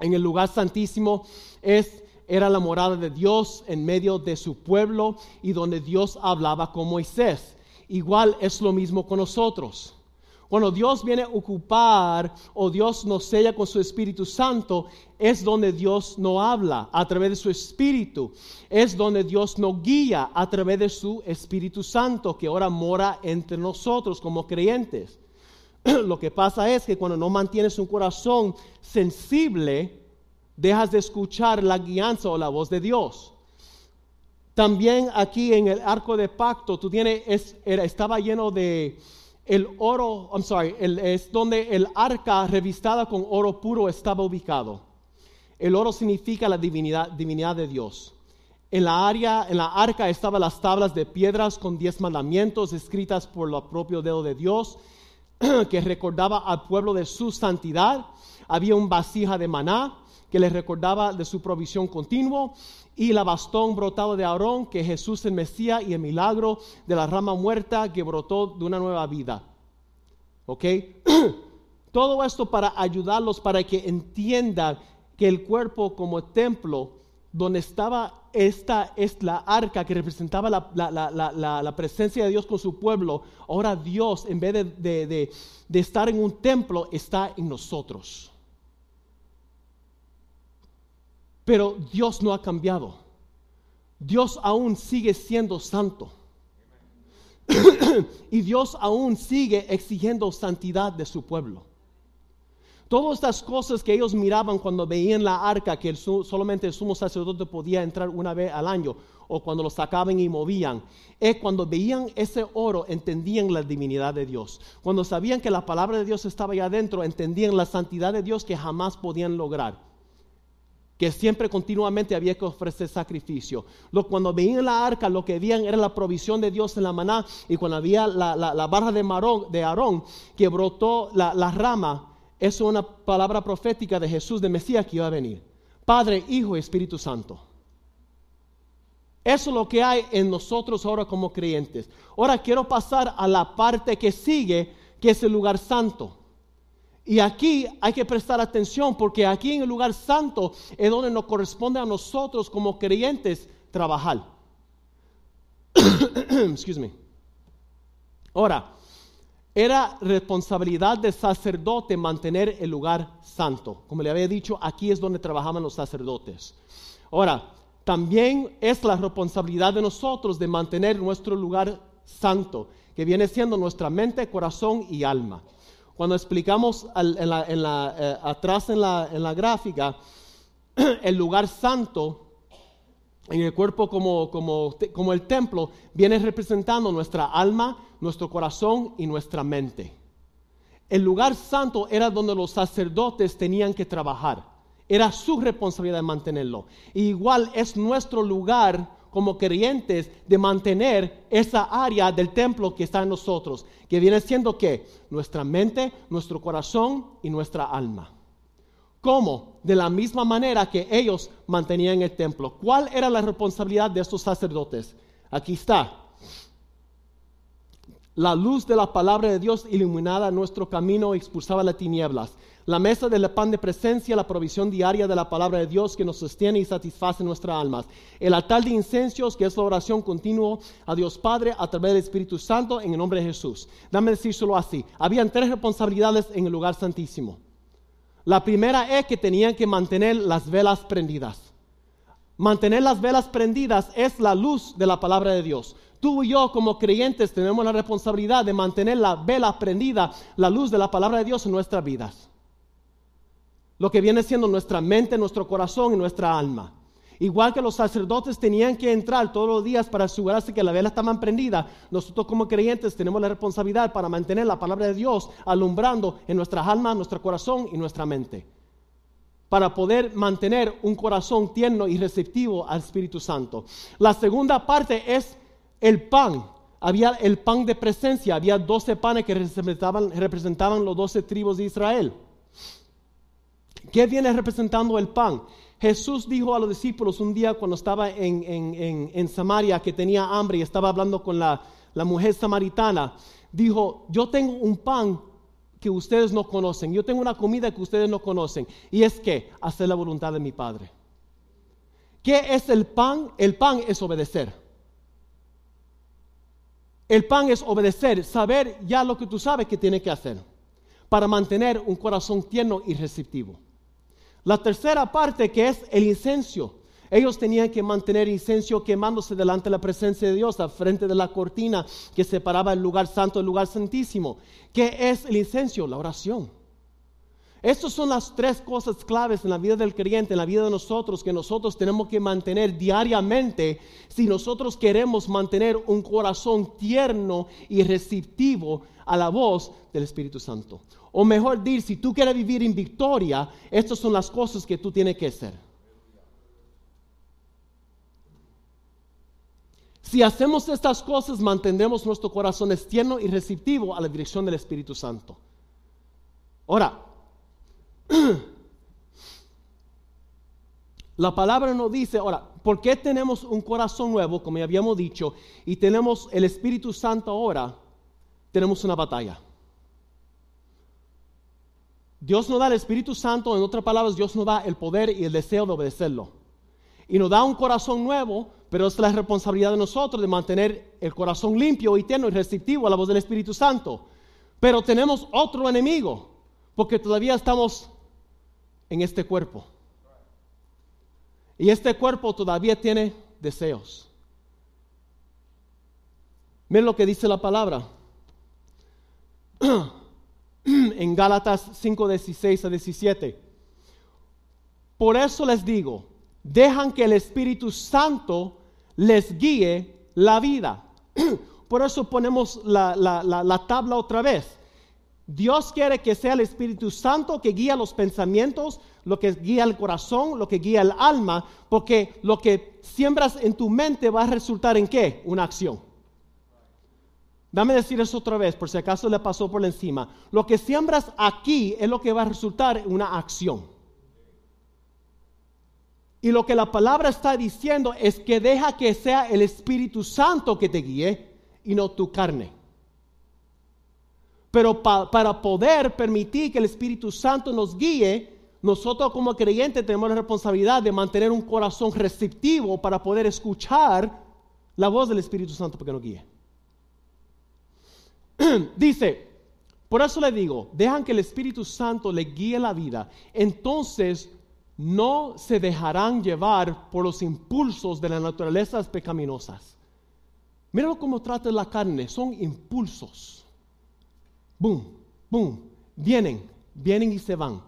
En el lugar santísimo es, era la morada de Dios en medio de su pueblo y donde Dios hablaba con Moisés igual es lo mismo con nosotros. Cuando Dios viene a ocupar o Dios nos sella con su Espíritu Santo, es donde Dios nos habla a través de su Espíritu. Es donde Dios nos guía a través de su Espíritu Santo que ahora mora entre nosotros como creyentes. Lo que pasa es que cuando no mantienes un corazón sensible, dejas de escuchar la guianza o la voz de Dios. También aquí en el arco de pacto, tú tienes, estaba lleno de el oro, I'm sorry, es donde el arca revistada con oro puro estaba ubicado. El oro significa la divinidad, divinidad de Dios. En la área, en la arca estaban las tablas de piedras con diez mandamientos escritas por el propio dedo de Dios. que recordaba al pueblo de su santidad. Había un vasija de maná que les recordaba de su provisión continua y la bastón brotado de Aarón, que Jesús el Mesías y el milagro de la rama muerta que brotó de una nueva vida. ¿Ok? Todo esto para ayudarlos para que entiendan que el cuerpo como templo, donde estaba esta es la arca que representaba la, presencia de Dios con su pueblo, ahora Dios en vez de estar en un templo está en nosotros. Pero Dios no ha cambiado. Dios aún sigue siendo santo. y Dios aún sigue exigiendo santidad de su pueblo. Todas estas cosas que ellos miraban cuando veían la arca, que solamente el sumo sacerdote podía entrar una vez al año, o cuando lo sacaban y movían, es cuando veían ese oro, entendían la divinidad de Dios. Cuando sabían que la palabra de Dios estaba allá adentro, entendían la santidad de Dios que jamás podían lograr que siempre continuamente había que ofrecer sacrificio. Lo, cuando veían la arca, lo que veían era la provisión de Dios en la maná, y cuando había la, la, barra de, Aarón que brotó la, la rama, eso es una palabra profética de Jesús de Mesías que iba a venir. Padre, Hijo y Espíritu Santo. Eso es lo que hay en nosotros ahora como creyentes. Ahora quiero pasar a la parte que sigue, que es el lugar santo. Y aquí hay que prestar atención porque aquí en el lugar santo es donde nos corresponde a nosotros como creyentes trabajar. Excuse. Ahora, era responsabilidad del sacerdote mantener el lugar santo. Como le había dicho, aquí es donde trabajaban los sacerdotes. Ahora, también es la responsabilidad de nosotros de mantener nuestro lugar santo, que viene siendo nuestra mente, corazón y alma. Cuando explicamos eh, atrás en la, gráfica, el lugar santo en el cuerpo como, como, el templo viene representando nuestra alma, nuestro corazón y nuestra mente. El lugar santo era donde los sacerdotes tenían que trabajar. Era su responsabilidad de mantenerlo. igual es nuestro lugar como creyentes de mantener esa área del templo que está en nosotros, que viene siendo que nuestra mente, nuestro corazón y nuestra alma. ¿Cómo? De la misma manera que ellos mantenían el templo. ¿Cuál era la responsabilidad de estos sacerdotes? Aquí está. La luz de la palabra de Dios iluminaba nuestro camino y expulsaba las tinieblas. La mesa del pan de presencia, la provisión diaria de la palabra de Dios que nos sostiene y satisface nuestras almas. El altar de incensios, que es la oración continua a Dios Padre a través del Espíritu Santo en el nombre de Jesús. Dame decírselo así. Habían tres responsabilidades en el lugar santísimo. La primera es que tenían que mantener las velas prendidas. Mantener las velas prendidas es la luz de la palabra de Dios. Tú y yo como creyentes tenemos la responsabilidad de mantener la vela prendida, la luz de la palabra de Dios en nuestras vidas lo que viene siendo nuestra mente, nuestro corazón y nuestra alma. Igual que los sacerdotes tenían que entrar todos los días para asegurarse que la vela estaba prendida, nosotros como creyentes tenemos la responsabilidad para mantener la palabra de Dios alumbrando en nuestras almas, nuestro corazón y nuestra mente. Para poder mantener un corazón tierno y receptivo al Espíritu Santo. La segunda parte es el pan. Había el pan de presencia, había doce panes que representaban, representaban los doce tribus de Israel. ¿Qué viene representando el pan? Jesús dijo a los discípulos un día cuando estaba en, Samaria que tenía hambre y estaba hablando con la, la mujer samaritana, dijo, yo tengo un pan que ustedes no conocen, yo tengo una comida que ustedes no conocen, y es que hacer la voluntad de mi Padre. ¿Qué es el pan? El pan es obedecer. El pan es obedecer, saber ya lo que tú sabes que tiene que hacer para mantener un corazón tierno y receptivo. La tercera parte que es el incenso. Ellos tenían que mantener incenso quemándose delante de la presencia de Dios, al frente de la cortina que separaba el lugar santo del lugar santísimo. ¿Qué es el incenso? La oración. Estas son las tres cosas claves en la vida del creyente, en la vida de nosotros, que nosotros tenemos que mantener diariamente si nosotros queremos mantener un corazón tierno y receptivo a la voz del Espíritu Santo. O mejor decir, si tú quieres vivir en victoria, estas son las cosas que tú tienes que hacer. Si hacemos estas cosas, mantendremos nuestro corazón tierno y receptivo a la dirección del Espíritu Santo. Ahora, la palabra nos dice, ahora, ¿por qué tenemos un corazón nuevo, como ya habíamos dicho, y tenemos el Espíritu Santo ahora? Tenemos una batalla. Dios nos da el Espíritu Santo, en otras palabras, Dios nos da el poder y el deseo de obedecerlo. Y nos da un corazón nuevo, pero es la responsabilidad de nosotros de mantener el corazón limpio, eterno y receptivo a la voz del Espíritu Santo. Pero tenemos otro enemigo, porque todavía estamos en este cuerpo. Y este cuerpo todavía tiene deseos. Miren lo que dice la palabra. en Gálatas 5, 16 a 17. Por eso les digo, dejan que el Espíritu Santo les guíe la vida. Por eso ponemos la, la, tabla otra vez. Dios quiere que sea el Espíritu Santo que guía los pensamientos, lo que guía el corazón, lo que guía el alma, porque lo que siembras en tu mente va a resultar en qué? Una acción. Dame decir eso otra vez, por si acaso le pasó por encima. Lo que siembras aquí es lo que va a resultar en una acción. Y lo que la palabra está diciendo es que deja que sea el Espíritu Santo que te guíe y no tu carne. Pero para poder permitir que el Espíritu Santo nos guíe, nosotros como creyentes tenemos la responsabilidad de mantener un corazón receptivo para poder escuchar la voz del Espíritu Santo para que nos guíe. Dice, por eso le digo, dejan que el Espíritu Santo le guíe la vida, entonces no se dejarán llevar por los impulsos de las naturalezas pecaminosas. Míralo cómo trata la carne, son impulsos. Boom, boom, vienen, vienen y se van.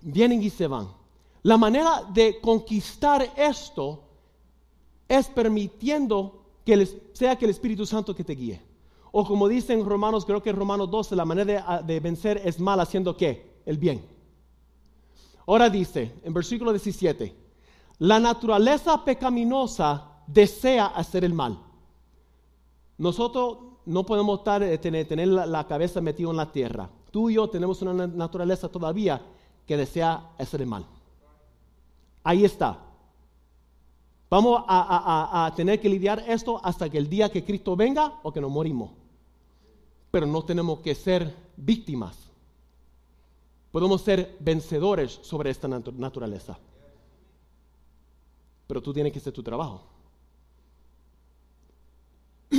Vienen y se van. La manera de conquistar esto es permitiendo que sea que el Espíritu Santo que te guíe. O como dicen Romanos, creo que en Romanos 12, la manera de, vencer es mal haciendo qué? El bien. Ahora dice, en versículo 17, la naturaleza pecaminosa desea hacer el mal. Nosotros no podemos estar, eh, tener, tener la, cabeza metida en la tierra. Tú y yo tenemos una naturaleza todavía que desea hacer el mal. Ahí está. Vamos a, tener que lidiar esto hasta que el día que Cristo venga o que nos morimos pero no tenemos que ser víctimas. Podemos ser vencedores sobre esta naturaleza. Pero tú tienes que hacer tu trabajo.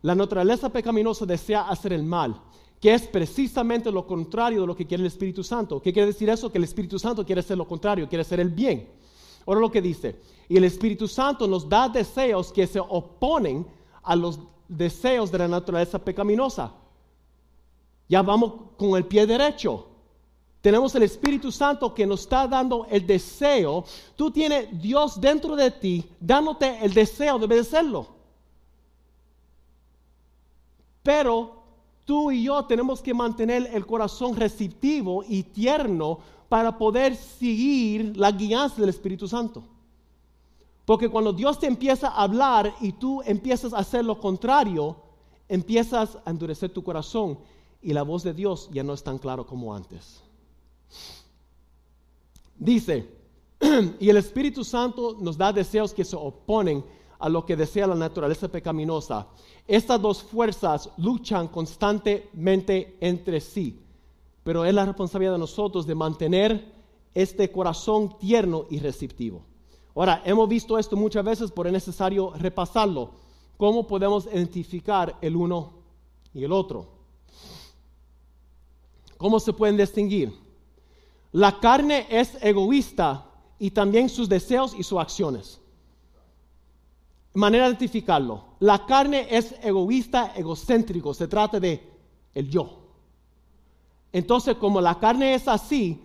La naturaleza pecaminosa desea hacer el mal, que es precisamente lo contrario de lo que quiere el Espíritu Santo. ¿Qué quiere decir eso? Que el Espíritu Santo quiere hacer lo contrario, quiere hacer el bien. Ahora lo que dice, y el Espíritu Santo nos da deseos que se oponen a los deseos de la naturaleza pecaminosa. Ya vamos con el pie derecho. Tenemos el Espíritu Santo que nos está dando el deseo. Tú tienes Dios dentro de ti dándote el deseo de obedecerlo. Pero tú y yo tenemos que mantener el corazón receptivo y tierno para poder seguir la guianza del Espíritu Santo. Porque cuando Dios te empieza a hablar y tú empiezas a hacer lo contrario, empiezas a endurecer tu corazón y la voz de Dios ya no es tan claro como antes. Dice, y el Espíritu Santo nos da deseos que se oponen a lo que desea la naturaleza pecaminosa. Estas dos fuerzas luchan constantemente entre sí, pero es la responsabilidad de nosotros de mantener este corazón tierno y receptivo. Ahora, hemos visto esto muchas veces, pero es necesario repasarlo. ¿Cómo podemos identificar el uno y el otro? ¿Cómo se pueden distinguir? La carne es egoísta y también sus deseos y sus acciones. Manera de identificarlo. La carne es egoísta, egocéntrico. Se trata de el yo. Entonces, como la carne es así,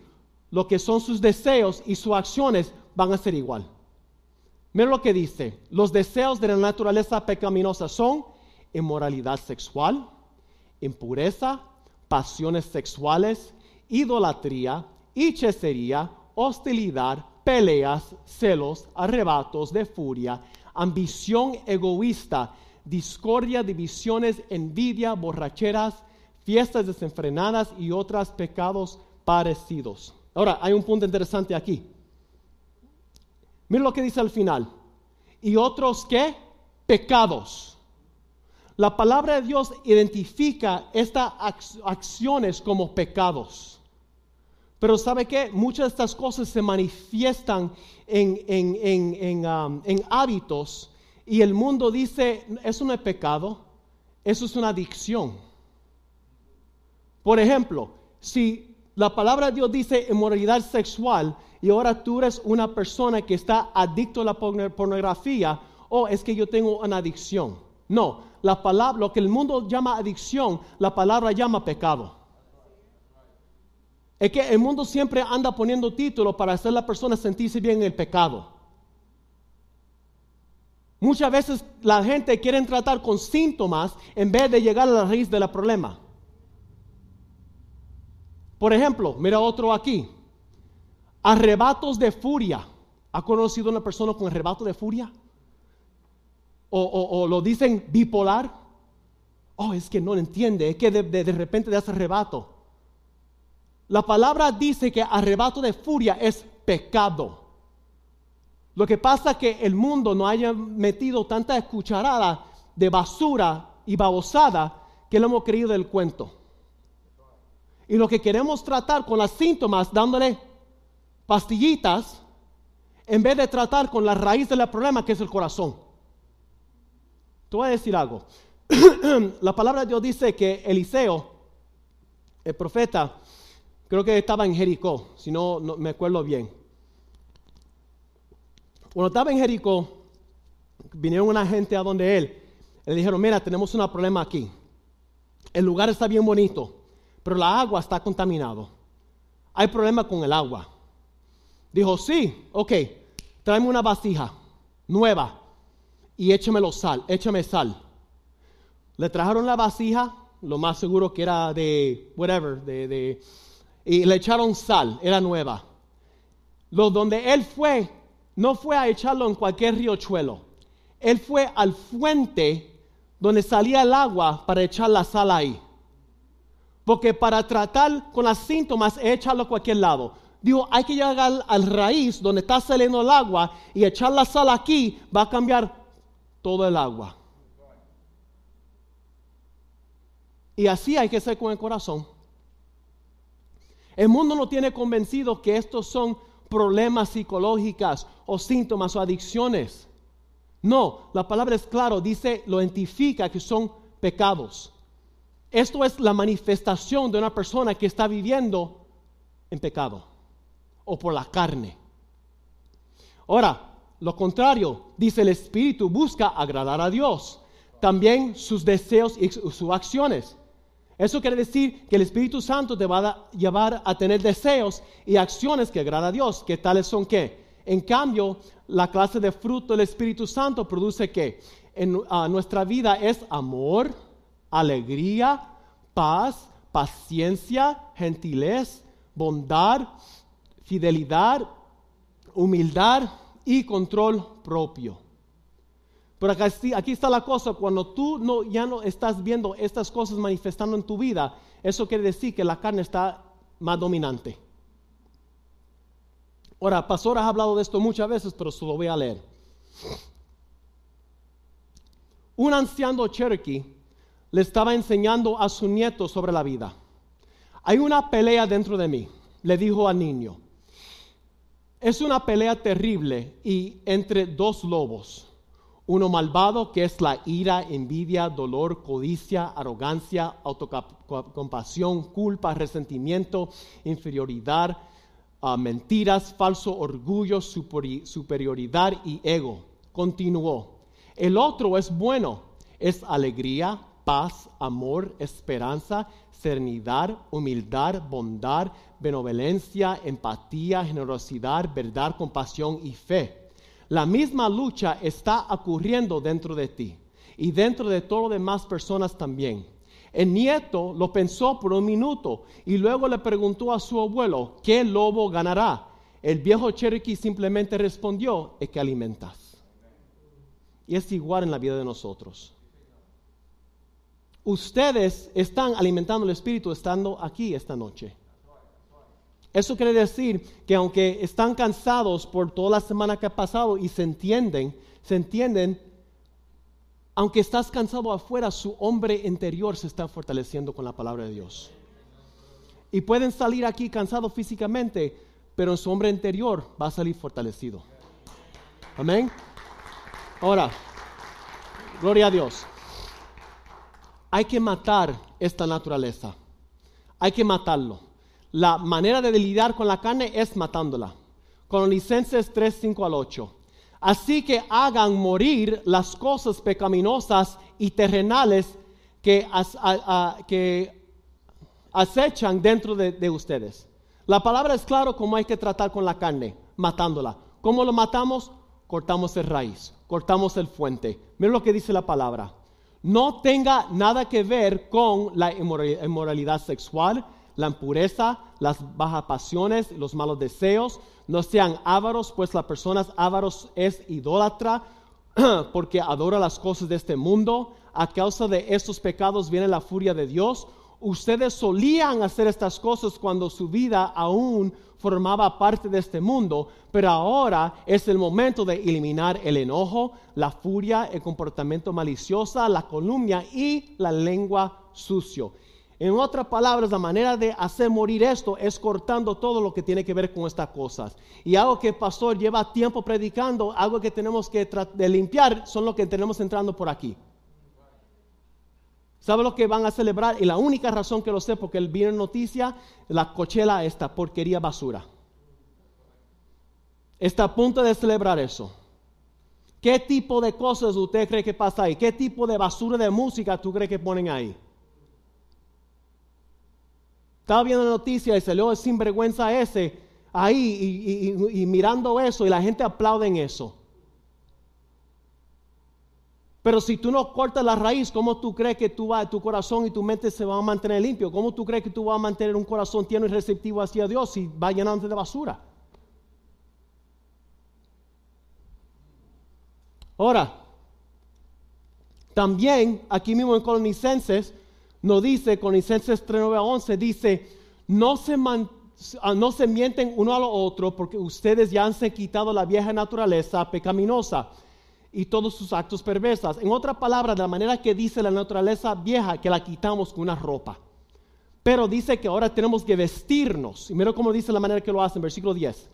lo que son sus deseos y sus acciones van a ser igual. Mira lo que dice. Los deseos de la naturaleza pecaminosa son inmoralidad sexual, impureza, pasiones sexuales, idolatría, hechicería, hostilidad, peleas, celos, arrebatos de furia, ambición egoísta, discordia, divisiones, envidia, borracheras, fiestas desenfrenadas y otros pecados parecidos. Ahora, hay un punto interesante aquí. Mira lo que dice al final. ¿Y otros qué? Pecados. La palabra de Dios identifica estas acciones como pecados. Pero ¿sabe qué? Muchas de estas cosas se manifiestan en, en, um, en, hábitos y el mundo dice, eso no es pecado, eso es una adicción. Por ejemplo, si la palabra de Dios dice inmoralidad sexual y ahora tú eres una persona que está adicto a la pornografía, o oh, es que yo tengo una adicción. No, la palabra, lo que el mundo llama adicción, la palabra llama pecado. Es que el mundo siempre anda poniendo títulos para hacer a la persona sentirse bien en el pecado. Muchas veces la gente quiere tratar con síntomas en vez de llegar a la raíz del problema. Por ejemplo, mira otro aquí. Arrebatos de furia. ¿Ha conocido una persona con arrebato de furia? O, lo dicen bipolar. Oh, es que no lo entiende. Es que de, repente de ese arrebato. La palabra dice que arrebato de furia es pecado. Lo que pasa es que el mundo no haya metido tanta cucharada de basura y babosada que lo hemos creído del cuento. Y lo que queremos tratar con los síntomas dándole pastillitas en vez de tratar con la raíz del problema que es el corazón. Te voy a decir algo. la palabra de Dios dice que Eliseo, el profeta, Creo que estaba en Jericó, si no, me acuerdo bien. Cuando estaba en Jericó, vinieron una gente a donde él. Le dijeron, mira, tenemos un problema aquí. El lugar está bien bonito, pero la agua está contaminada. Hay problema con el agua. Dijo, sí, ok, tráeme una vasija nueva y échamelo sal, échame sal. Le trajeron la vasija, lo más seguro que era de, whatever, de y le echaron sal, era nueva. Lo donde él fue, no fue a echarlo en cualquier riachuelo. Él fue al fuente donde salía el agua para echar la sal ahí. Porque para tratar con los síntomas, echarlo a cualquier lado. Dijo, hay que llegar al, raíz donde está saliendo el agua y echar la sal aquí va a cambiar todo el agua. Y así hay que ser con el corazón. El mundo no tiene convencido que estos son problemas psicológicos o síntomas o adicciones. No, la palabra es claro, dice, lo identifica que son pecados. Esto es la manifestación de una persona que está viviendo en pecado o por la carne. Ahora, lo contrario, dice el Espíritu busca agradar a Dios. También sus deseos y sus acciones. Eso quiere decir que el Espíritu Santo te va a llevar a tener deseos y acciones que agrada a Dios, que tales son que. En cambio, la clase de fruto del Espíritu Santo produce que en nuestra vida es amor, alegría, paz, paciencia, gentilez, bondad, fidelidad, humildad y control propio. Pero aquí, está la cosa, cuando tú ya no estás viendo estas cosas manifestando en tu vida, eso quiere decir que la carne está más dominante. Ahora, Pastor ha hablado de esto muchas veces, pero se lo voy a leer. Un anciano Cherokee le estaba enseñando a su nieto sobre la vida. Hay una pelea dentro de mí, le dijo al niño. Es una pelea terrible y entre dos lobos uno malvado que es la ira, envidia, dolor, codicia, arrogancia, autocompasión, culpa, resentimiento, inferioridad, ah, mentiras, falso orgullo, superioridad y ego. Continuó. El otro es bueno, es alegría, paz, amor, esperanza, serenidad, humildad, bondad, benevolencia, empatía, generosidad, verdad, compasión y fe. La misma lucha está ocurriendo dentro de ti y dentro de todas las demás personas también. El nieto lo pensó por un minuto y luego le preguntó a su abuelo, ¿qué lobo ganará? El viejo Cherokee simplemente respondió, es que alimentas. Y es igual en la vida de nosotros. Ustedes están alimentando el Espíritu estando aquí esta noche. Eso quiere decir que aunque están cansados por toda la semana que ha pasado y se entienden, se entienden, aunque estás cansado afuera, su hombre interior se está fortaleciendo con la palabra de Dios. Y pueden salir aquí cansados físicamente, pero en su hombre interior va a salir fortalecido. Amén. Ahora, gloria a Dios. Hay que matar esta naturaleza. Hay que matarlo. La manera de lidiar con la carne es matándola. Con licencias 3, 5 al 8. Así que hagan morir las cosas pecaminosas y terrenales que, acechan dentro de, de, ustedes. La palabra es claro cómo hay que tratar con la carne, matándola. ¿Cómo lo matamos? Cortamos el raíz, cortamos el fuente. Miren lo que dice la palabra. No tenga nada que ver con la inmoralidad sexual, la impureza, las bajas pasiones, los malos deseos. No sean ávaros, pues la persona ávaros es idólatra porque adora las cosas de este mundo. A causa de estos pecados viene la furia de Dios. Ustedes solían hacer estas cosas cuando su vida aún formaba parte de este mundo, pero ahora es el momento de eliminar el enojo, la furia, el comportamiento malicioso, la calumnia y la lengua sucio. En otras palabras, la manera de hacer morir esto es cortando todo lo que tiene que ver con estas cosas. Y algo que el pastor lleva tiempo predicando, algo que tenemos que de limpiar, son lo que tenemos entrando por aquí. ¿Sabe lo que van a celebrar? Y la única razón que lo sé, porque el viene noticia, la cochela, esta porquería basura. Está a punto de celebrar eso. ¿Qué tipo de cosas usted cree que pasa ahí? ¿Qué tipo de basura de música tú crees que ponen ahí? Estaba viendo la noticia y salió el sinvergüenza ese ahí y, y mirando eso y la gente aplaude en eso. Pero si tú no cortas la raíz, ¿cómo tú crees que tu corazón y tu mente se van a mantener limpio? ¿Cómo tú crees que tú vas a mantener un corazón tierno y receptivo hacia Dios si va llenando de basura? Ahora, también aquí mismo en Colonicenses nos dice, Colonicenses 3, 11, dice, no se, ah, no se mienten uno al otro porque ustedes ya han quitado la vieja naturaleza pecaminosa y todos sus actos perversos. En otra palabra, de la manera que dice la naturaleza vieja, que la quitamos con una ropa. Pero dice que ahora tenemos que vestirnos. Y mira cómo dice la manera que lo hace en versículo 10.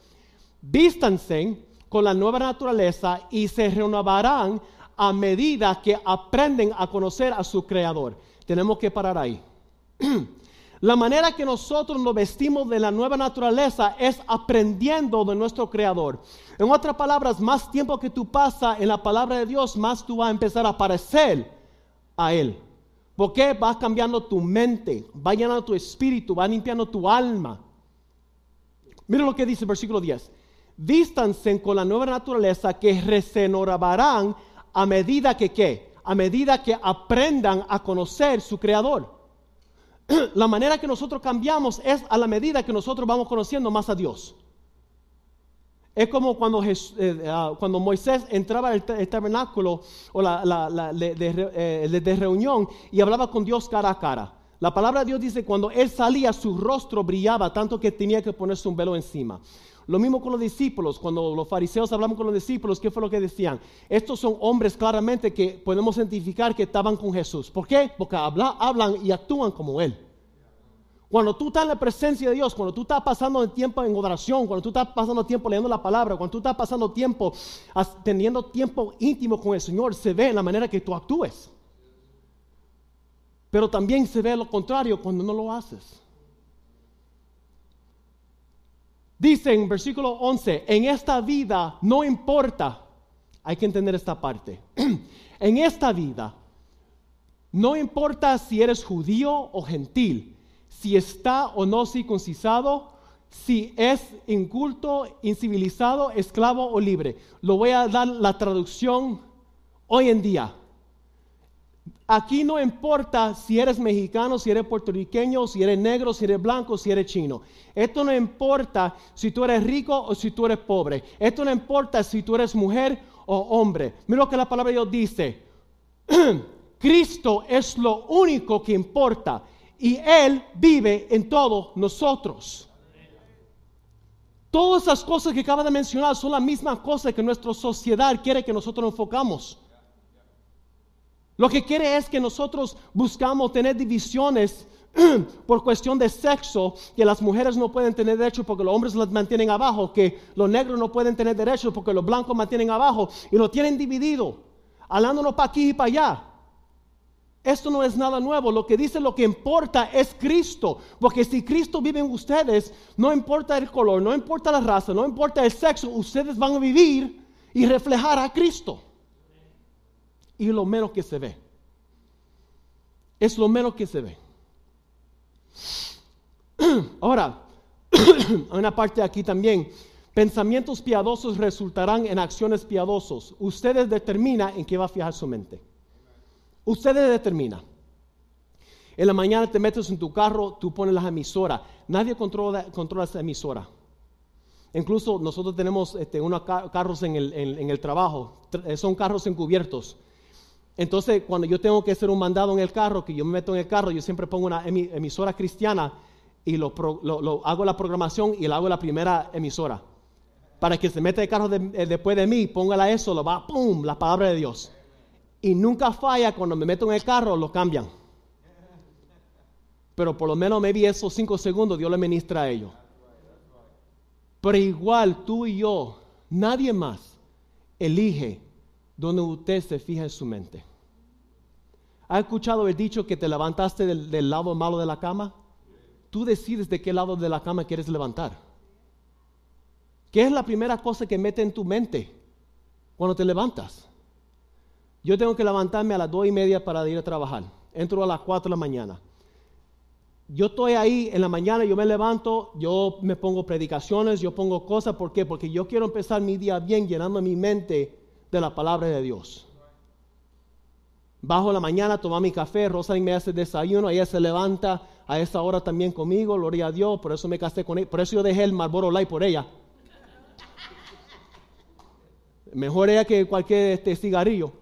Vístanse con la nueva naturaleza y se renovarán a medida que aprenden a conocer a su creador. Tenemos que parar ahí. La manera que nosotros nos vestimos de la nueva naturaleza es aprendiendo de nuestro Creador. En otras palabras, más tiempo que tú pasas en la palabra de Dios, más tú vas a empezar a parecer a Él. Porque vas cambiando tu mente, va llenando tu espíritu, va limpiando tu alma. Mira lo que dice el versículo 10. Vístanse con la nueva naturaleza que renovarán a medida que ¿qué? A medida que aprendan a conocer su Creador. la manera que nosotros cambiamos es a la medida que nosotros vamos conociendo más a Dios. Es como cuando, eh, ah, cuando Moisés entraba al tabernáculo o la, eh, de, reunión y hablaba con Dios cara a cara. La palabra de Dios dice, cuando él salía, su rostro brillaba tanto que tenía que ponerse un velo encima. Lo mismo con los discípulos, cuando los fariseos hablaban con los discípulos, ¿qué fue lo que decían? Estos son hombres claramente que podemos identificar que estaban con Jesús. ¿Por qué? Porque hablan y actúan como Él. Cuando tú estás en la presencia de Dios, cuando tú estás pasando tiempo en oración, cuando tú estás pasando tiempo leyendo la palabra, cuando tú estás pasando tiempo teniendo tiempo íntimo con el Señor, se ve en la manera que tú actúes. Pero también se ve lo contrario cuando no lo haces. Dice en versículo 11, en esta vida no importa, hay que entender esta parte, en esta vida no importa si eres judío o gentil, si está o no circuncisado, si es inculto, incivilizado, esclavo o libre. Lo voy a dar la traducción hoy en día. Aquí no importa si eres mexicano, si eres puertorriqueño, si eres negro, si eres blanco, si eres chino. Esto no importa si tú eres rico o si tú eres pobre. Esto no importa si tú eres mujer o hombre. Mira lo que la palabra de Dios dice. Cristo es lo único que importa y Él vive en todos nosotros. Todas esas cosas que acaba de mencionar son las mismas cosas que nuestra sociedad quiere que nosotros nos enfocamos. Lo que quiere es que nosotros buscamos tener divisiones por cuestión de sexo, que las mujeres no pueden tener derecho porque los hombres las mantienen abajo, que los negros no pueden tener derecho porque los blancos mantienen abajo y lo tienen dividido, hablándonos para aquí y para allá. Esto no es nada nuevo. Lo que dice lo que importa es Cristo. Porque si Cristo vive en ustedes, no importa el color, no importa la raza, no importa el sexo, ustedes van a vivir y reflejar a Cristo y lo menos que se ve. Es lo menos que se ve. Ahora, hay una parte aquí también. Pensamientos piadosos resultarán en acciones piadosos. Ustedes determinan en qué va a fijar su mente. Ustedes determinan. En la mañana te metes en tu carro, tú pones las emisoras. Nadie controla, controla esa emisora. Incluso nosotros tenemos este, unos carros en el, en el trabajo. Son carros encubiertos entonces, cuando yo tengo que hacer un mandado en el carro, que yo me meto en el carro, yo siempre pongo una emisora cristiana y lo, hago la programación y la hago la primera emisora. Para que se meta el carro eh, después de mí, póngala eso, lo va, ¡pum!, la palabra de Dios. Y nunca falla cuando me meto en el carro, lo cambian. Pero por lo menos me vi esos cinco segundos, Dios le ministra a ellos. Pero igual tú y yo, nadie más elige donde usted se fija en su mente. ¿Ha escuchado el dicho que te levantaste del, lado malo de la cama? Tú decides de qué lado de la cama quieres levantar. ¿Qué es la primera cosa que mete en tu mente cuando te levantas? Yo tengo que levantarme a las dos y media para ir a trabajar. Entro a las cuatro de la mañana. Yo estoy ahí en la mañana, yo me levanto, yo me pongo predicaciones, yo pongo cosas. ¿Por qué? Porque yo quiero empezar mi día bien, llenando mi mente de la palabra de Dios. Bajo la mañana, toma mi café, Rosalind me hace desayuno, ella se levanta a esa hora también conmigo, gloria a Dios, por eso me casé con ella, por eso yo dejé el Marlboro Light por ella. Mejor ella que cualquier este, cigarrillo.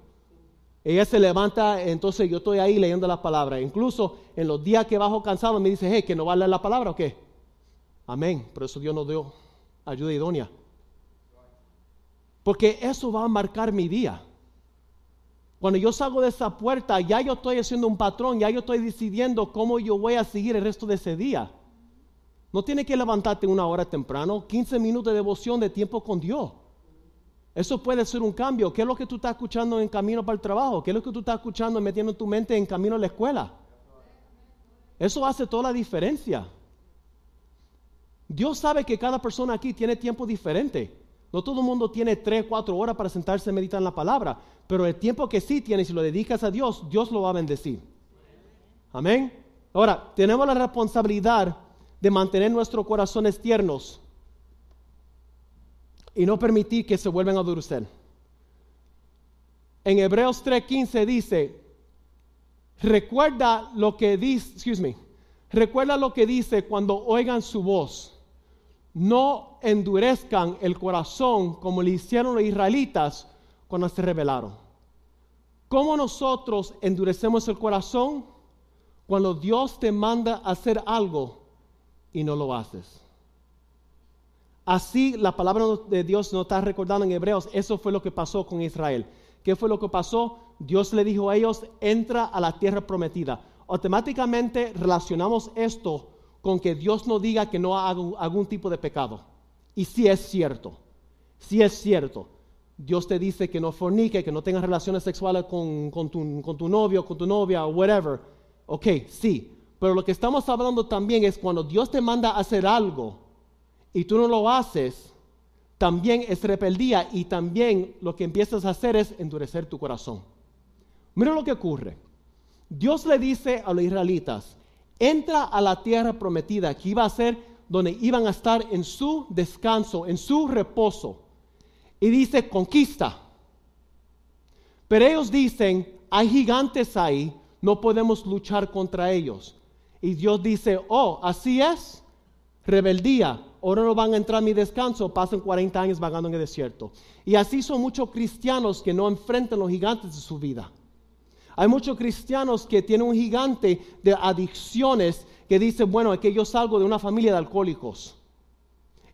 Ella se levanta, entonces yo estoy ahí leyendo la palabra. Incluso en los días que bajo cansado me dice, hey, que no va a leer la palabra o qué. Amén. Por eso Dios nos dio ayuda idónea. Porque eso va a marcar mi día. Cuando yo salgo de esa puerta, ya yo estoy haciendo un patrón, ya yo estoy decidiendo cómo yo voy a seguir el resto de ese día. No tiene que levantarte una hora temprano, 15 minutos de devoción de tiempo con Dios. Eso puede ser un cambio. ¿Qué es lo que tú estás escuchando en camino para el trabajo? ¿Qué es lo que tú estás escuchando metiendo tu mente en camino a la escuela? Eso hace toda la diferencia. Dios sabe que cada persona aquí tiene tiempo diferente. No todo el mundo tiene tres, cuatro horas para sentarse a meditar en la palabra, pero el tiempo que sí tienes, si lo dedicas a Dios, Dios lo va a bendecir. Amén. Ahora, tenemos la responsabilidad de mantener nuestros corazones tiernos y no permitir que se vuelvan a endurecer. En Hebreos 3:15 dice, recuerda lo que dice, excuse me, recuerda lo que dice cuando oigan su voz no endurezcan el corazón como le hicieron los israelitas cuando se rebelaron. ¿Cómo nosotros endurecemos el corazón? Cuando Dios te manda hacer algo y no lo haces. Así la palabra de Dios nos está recordando en Hebreos, eso fue lo que pasó con Israel. ¿Qué fue lo que pasó? Dios le dijo a ellos, entra a la tierra prometida. Automáticamente relacionamos esto con que Dios no diga que no haga algún tipo de pecado. Y si es cierto, si es cierto, Dios te dice que no fornique, que no tengas relaciones sexuales con, tu, novio, con tu novia, whatever. Ok, sí. Pero lo que estamos hablando también es cuando Dios te manda a hacer algo y tú no lo haces, también es rebeldía y también lo que empiezas a hacer es endurecer tu corazón. Mira lo que ocurre. Dios le dice a los israelitas, entra a la tierra prometida, que iba a ser donde iban a estar en su descanso, en su reposo. Y dice, conquista. Pero ellos dicen, hay gigantes ahí, no podemos luchar contra ellos. Y Dios dice, oh, así es, rebeldía, ahora no van a entrar a mi descanso, pasan 40 años vagando en el desierto. Y así son muchos cristianos que no enfrentan los gigantes de su vida. Hay muchos cristianos que tienen un gigante de adicciones que dice, bueno, es que yo salgo de una familia de alcohólicos.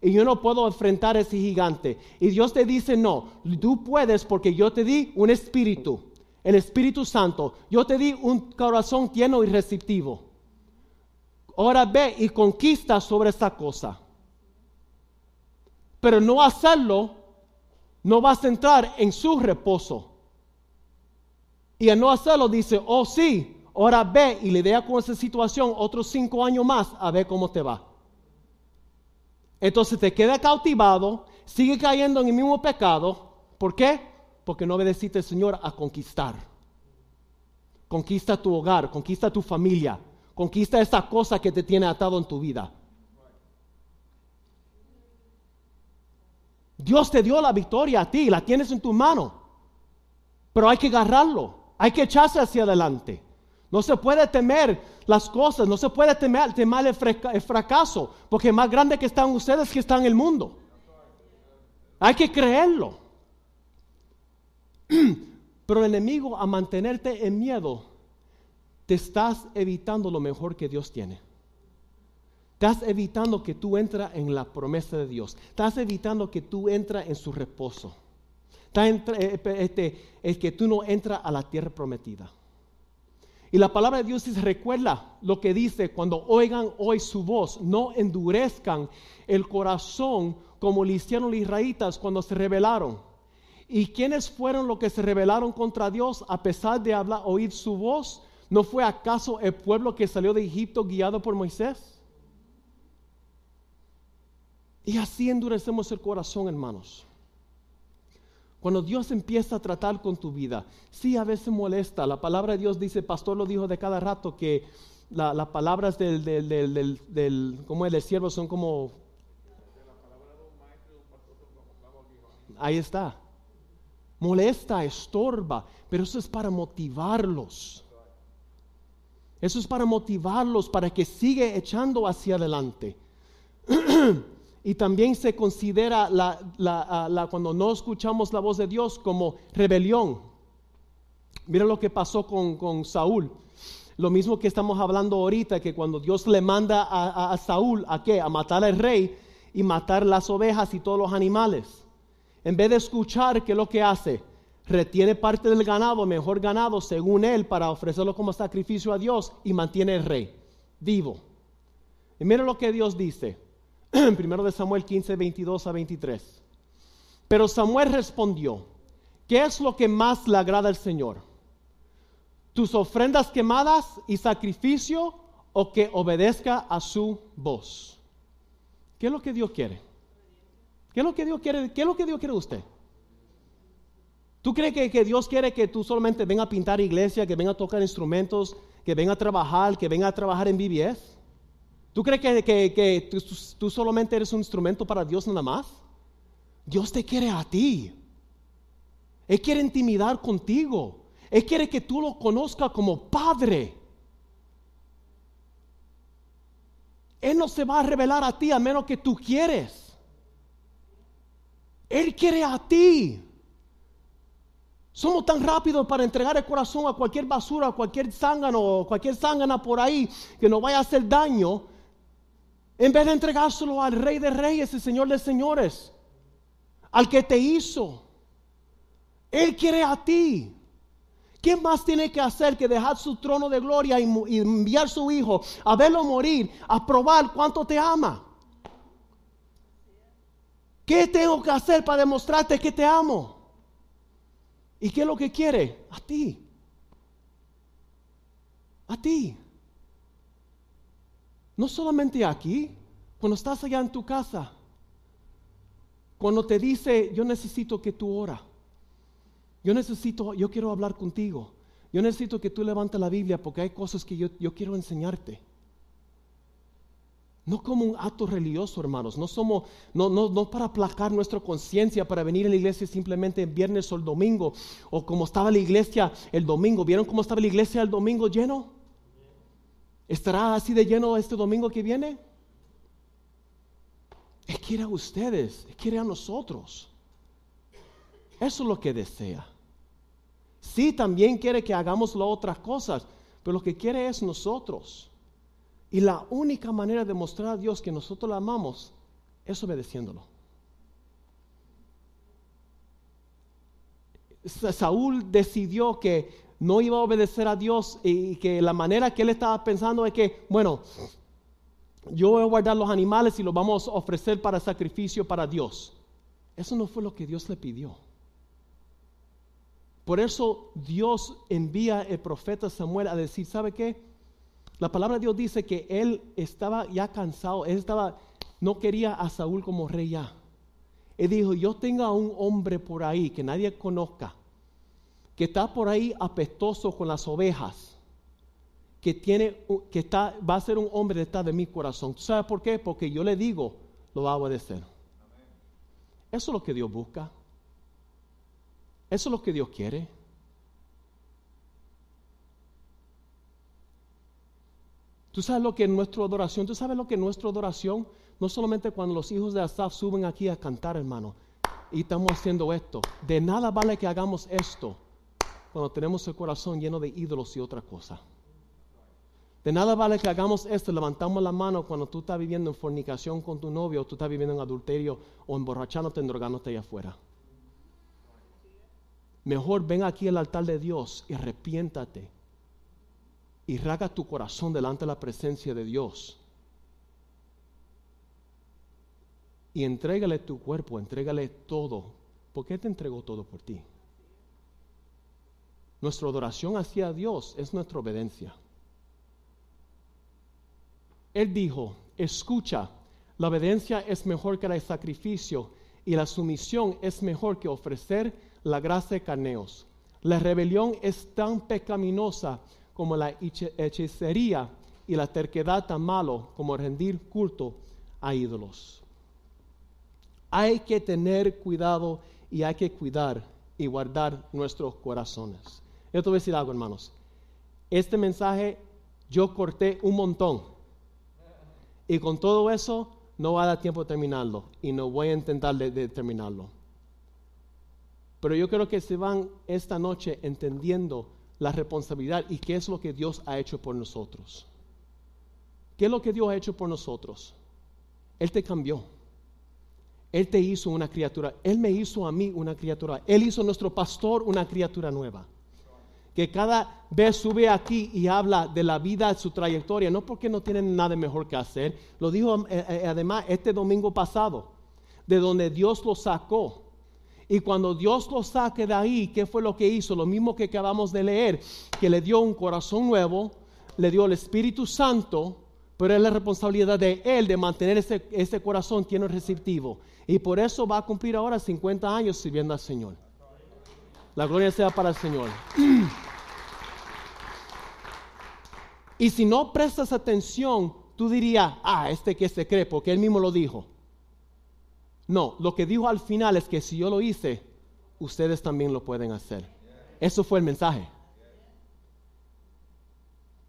Y yo no puedo enfrentar ese gigante. Y Dios te dice, no, tú puedes porque yo te di un espíritu, el Espíritu Santo. Yo te di un corazón lleno y receptivo. Ahora ve y conquista sobre esta cosa. Pero no hacerlo, no vas a entrar en su reposo. Y al no hacerlo dice, oh sí, ahora ve y le con esa situación otros cinco años más a ver cómo te va. Entonces te queda cautivado, sigue cayendo en el mismo pecado. ¿Por qué? Porque no obedeciste al Señor a conquistar. Conquista tu hogar, conquista tu familia, conquista esa cosa que te tiene atado en tu vida. Dios te dio la victoria a ti, la tienes en tu mano, pero hay que agarrarlo. Hay que echarse hacia adelante. No se puede temer las cosas, no se puede temer, temer el, fracaso, porque más grande que están ustedes que están en el mundo. Hay que creerlo. Pero el enemigo a mantenerte en miedo, te estás evitando lo mejor que Dios tiene. Estás evitando que tú entras en la promesa de Dios. Estás evitando que tú entras en su reposo. Eh, este, es que tú no entras a la tierra prometida. Y la palabra de Dios dice, recuerda lo que dice, cuando oigan hoy su voz, no endurezcan el corazón como le hicieron los israelitas cuando se rebelaron. ¿Y quiénes fueron los que se rebelaron contra Dios a pesar de hablar, oír su voz? ¿No fue acaso el pueblo que salió de Egipto guiado por Moisés? Y así endurecemos el corazón, hermanos. Cuando Dios empieza a tratar con tu vida, sí a veces molesta. La palabra de Dios dice, pastor lo dijo de cada rato, que las palabras del, del, del, del, como el siervo son como... Ahí está. Molesta, estorba, pero eso es para motivarlos. Eso es para motivarlos, para que siga echando hacia adelante. Y también se considera la, cuando no escuchamos la voz de Dios como rebelión. Mira lo que pasó con, Saúl. Lo mismo que estamos hablando ahorita, que cuando Dios le manda a, Saúl a qué? A matar al rey y matar las ovejas y todos los animales. En vez de escuchar, ¿qué es lo que hace? Retiene parte del ganado, mejor ganado, según él, para ofrecerlo como sacrificio a Dios y mantiene el rey vivo. Y mira lo que Dios dice. Primero de Samuel 15, 22 a 23. Pero Samuel respondió, ¿qué es lo que más le agrada al Señor? ¿Tus ofrendas quemadas y sacrificio o que obedezca a su voz? ¿Qué es lo que Dios quiere? ¿Qué es lo que Dios quiere? ¿Qué es lo que Dios quiere de usted? ¿Tú crees que, que, Dios quiere que tú solamente venga a pintar iglesia, que venga a tocar instrumentos, que venga a trabajar, que venga a trabajar en BBS? ¿Tú crees que, tú, solamente eres un instrumento para Dios nada más? Dios te quiere a ti. Él quiere intimidar contigo. Él quiere que tú lo conozcas como Padre. Él no se va a revelar a ti a menos que tú quieres. Él quiere a ti. Somos tan rápidos para entregar el corazón a cualquier basura, a cualquier zángano, cualquier zángana por ahí que nos vaya a hacer daño. En vez de entregárselo al Rey de Reyes y Señor de Señores, al que te hizo. Él quiere a ti. ¿Qué más tiene que hacer que dejar su trono de gloria y, enviar a su hijo a verlo morir, a probar cuánto te ama? ¿Qué tengo que hacer para demostrarte que te amo? ¿Y qué es lo que quiere? A ti. A ti. No solamente aquí, cuando estás allá en tu casa, cuando te dice, yo necesito que tú ora, yo necesito, yo quiero hablar contigo, yo necesito que tú levantes la Biblia porque hay cosas que yo, yo quiero enseñarte. No como un acto religioso, hermanos. No somos, no, no, no para aplacar nuestra conciencia, para venir a la iglesia simplemente el viernes o el domingo, o como estaba la iglesia el domingo. ¿Vieron cómo estaba la iglesia el domingo lleno? ¿Estará así de lleno este domingo que viene? Él quiere a ustedes, Él quiere a nosotros. Eso es lo que desea. Sí, también quiere que hagamos las otras cosas, pero lo que quiere es nosotros. Y la única manera de mostrar a Dios que nosotros lo amamos es obedeciéndolo. Saúl decidió que no iba a obedecer a Dios y que la manera que él estaba pensando es que, bueno, yo voy a guardar los animales y los vamos a ofrecer para sacrificio para Dios. Eso no fue lo que Dios le pidió. Por eso Dios envía el profeta Samuel a decir, ¿sabe qué? La palabra de Dios dice que él estaba ya cansado, él estaba, no quería a Saúl como rey ya. Él dijo, yo tengo a un hombre por ahí que nadie conozca, que está por ahí apestoso con las ovejas, que tiene, que está, va a ser un hombre detrás de mi corazón. ¿Sabes por qué? Porque yo le digo, lo va a obedecer. Eso es lo que Dios busca. Eso es lo que Dios quiere. Tú sabes lo que es nuestra adoración, tú sabes lo que es nuestra adoración, no solamente cuando los hijos de Asaf suben aquí a cantar, hermano, y estamos haciendo esto. De nada vale que hagamos esto cuando tenemos el corazón lleno de ídolos y otra cosa. De nada vale que hagamos esto, levantamos la mano cuando tú estás viviendo en fornicación con tu novio, o tú estás viviendo en adulterio, o emborrachándote, drogándote allá afuera. Mejor ven aquí al altar de Dios y arrepiéntate y raga tu corazón delante de la presencia de Dios. Y entrégale tu cuerpo, entrégale todo. ¿Por qué te entregó todo por ti? Nuestra adoración hacia Dios es nuestra obediencia. Él dijo, escucha, la obediencia es mejor que el sacrificio y la sumisión es mejor que ofrecer la gracia de carneos. La rebelión es tan pecaminosa como la hechicería y la terquedad tan malo como rendir culto a ídolos. Hay que tener cuidado y hay que cuidar y guardar nuestros corazones. Yo te voy a decir algo, hermanos. Este mensaje yo corté un montón. Y con todo eso no va a dar tiempo de terminarlo. Y no voy a intentar de terminarlo. Pero yo creo que se van esta noche entendiendo la responsabilidad y qué es lo que Dios ha hecho por nosotros. ¿Qué es lo que Dios ha hecho por nosotros? Él te cambió. Él te hizo una criatura. Él me hizo a mí una criatura. Él hizo a nuestro pastor una criatura nueva. Que cada vez sube aquí y habla de la vida, su trayectoria, no porque no tienen nada mejor que hacer. Lo dijo eh, eh, además este domingo pasado, de donde Dios lo sacó y cuando Dios lo saque de ahí, ¿qué fue lo que hizo? Lo mismo que acabamos de leer, que le dio un corazón nuevo, le dio el Espíritu Santo, pero es la responsabilidad de Él de mantener ese, ese corazón lleno receptivo. Y por eso va a cumplir ahora 50 años sirviendo al Señor. La gloria sea para el Señor. Y si no prestas atención, tú dirías, ah, este que se cree, porque Él mismo lo dijo. No, lo que dijo al final es que si yo lo hice, ustedes también lo pueden hacer. Eso fue el mensaje.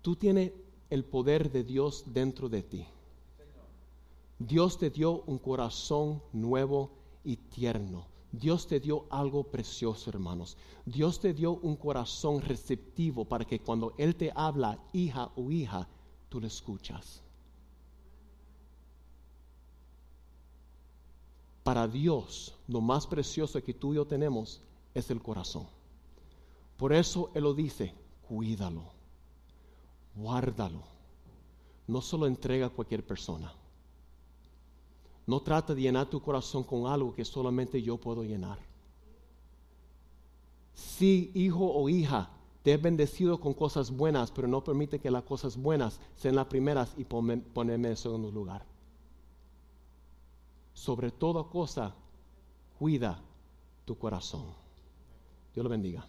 Tú tienes el poder de Dios dentro de ti. Dios te dio un corazón nuevo y tierno. Dios te dio algo precioso, hermanos. Dios te dio un corazón receptivo para que cuando Él te habla, hija o hija, tú lo escuchas. Para Dios, lo más precioso que tú y yo tenemos es el corazón. Por eso Él lo dice, cuídalo, guárdalo. No solo entrega a cualquier persona. No trata de llenar tu corazón con algo que solamente yo puedo llenar. Si hijo o hija te he bendecido con cosas buenas, pero no permite que las cosas buenas sean las primeras y ponerme en segundo lugar sobre toda cosa, cuida tu corazón. Dios lo bendiga.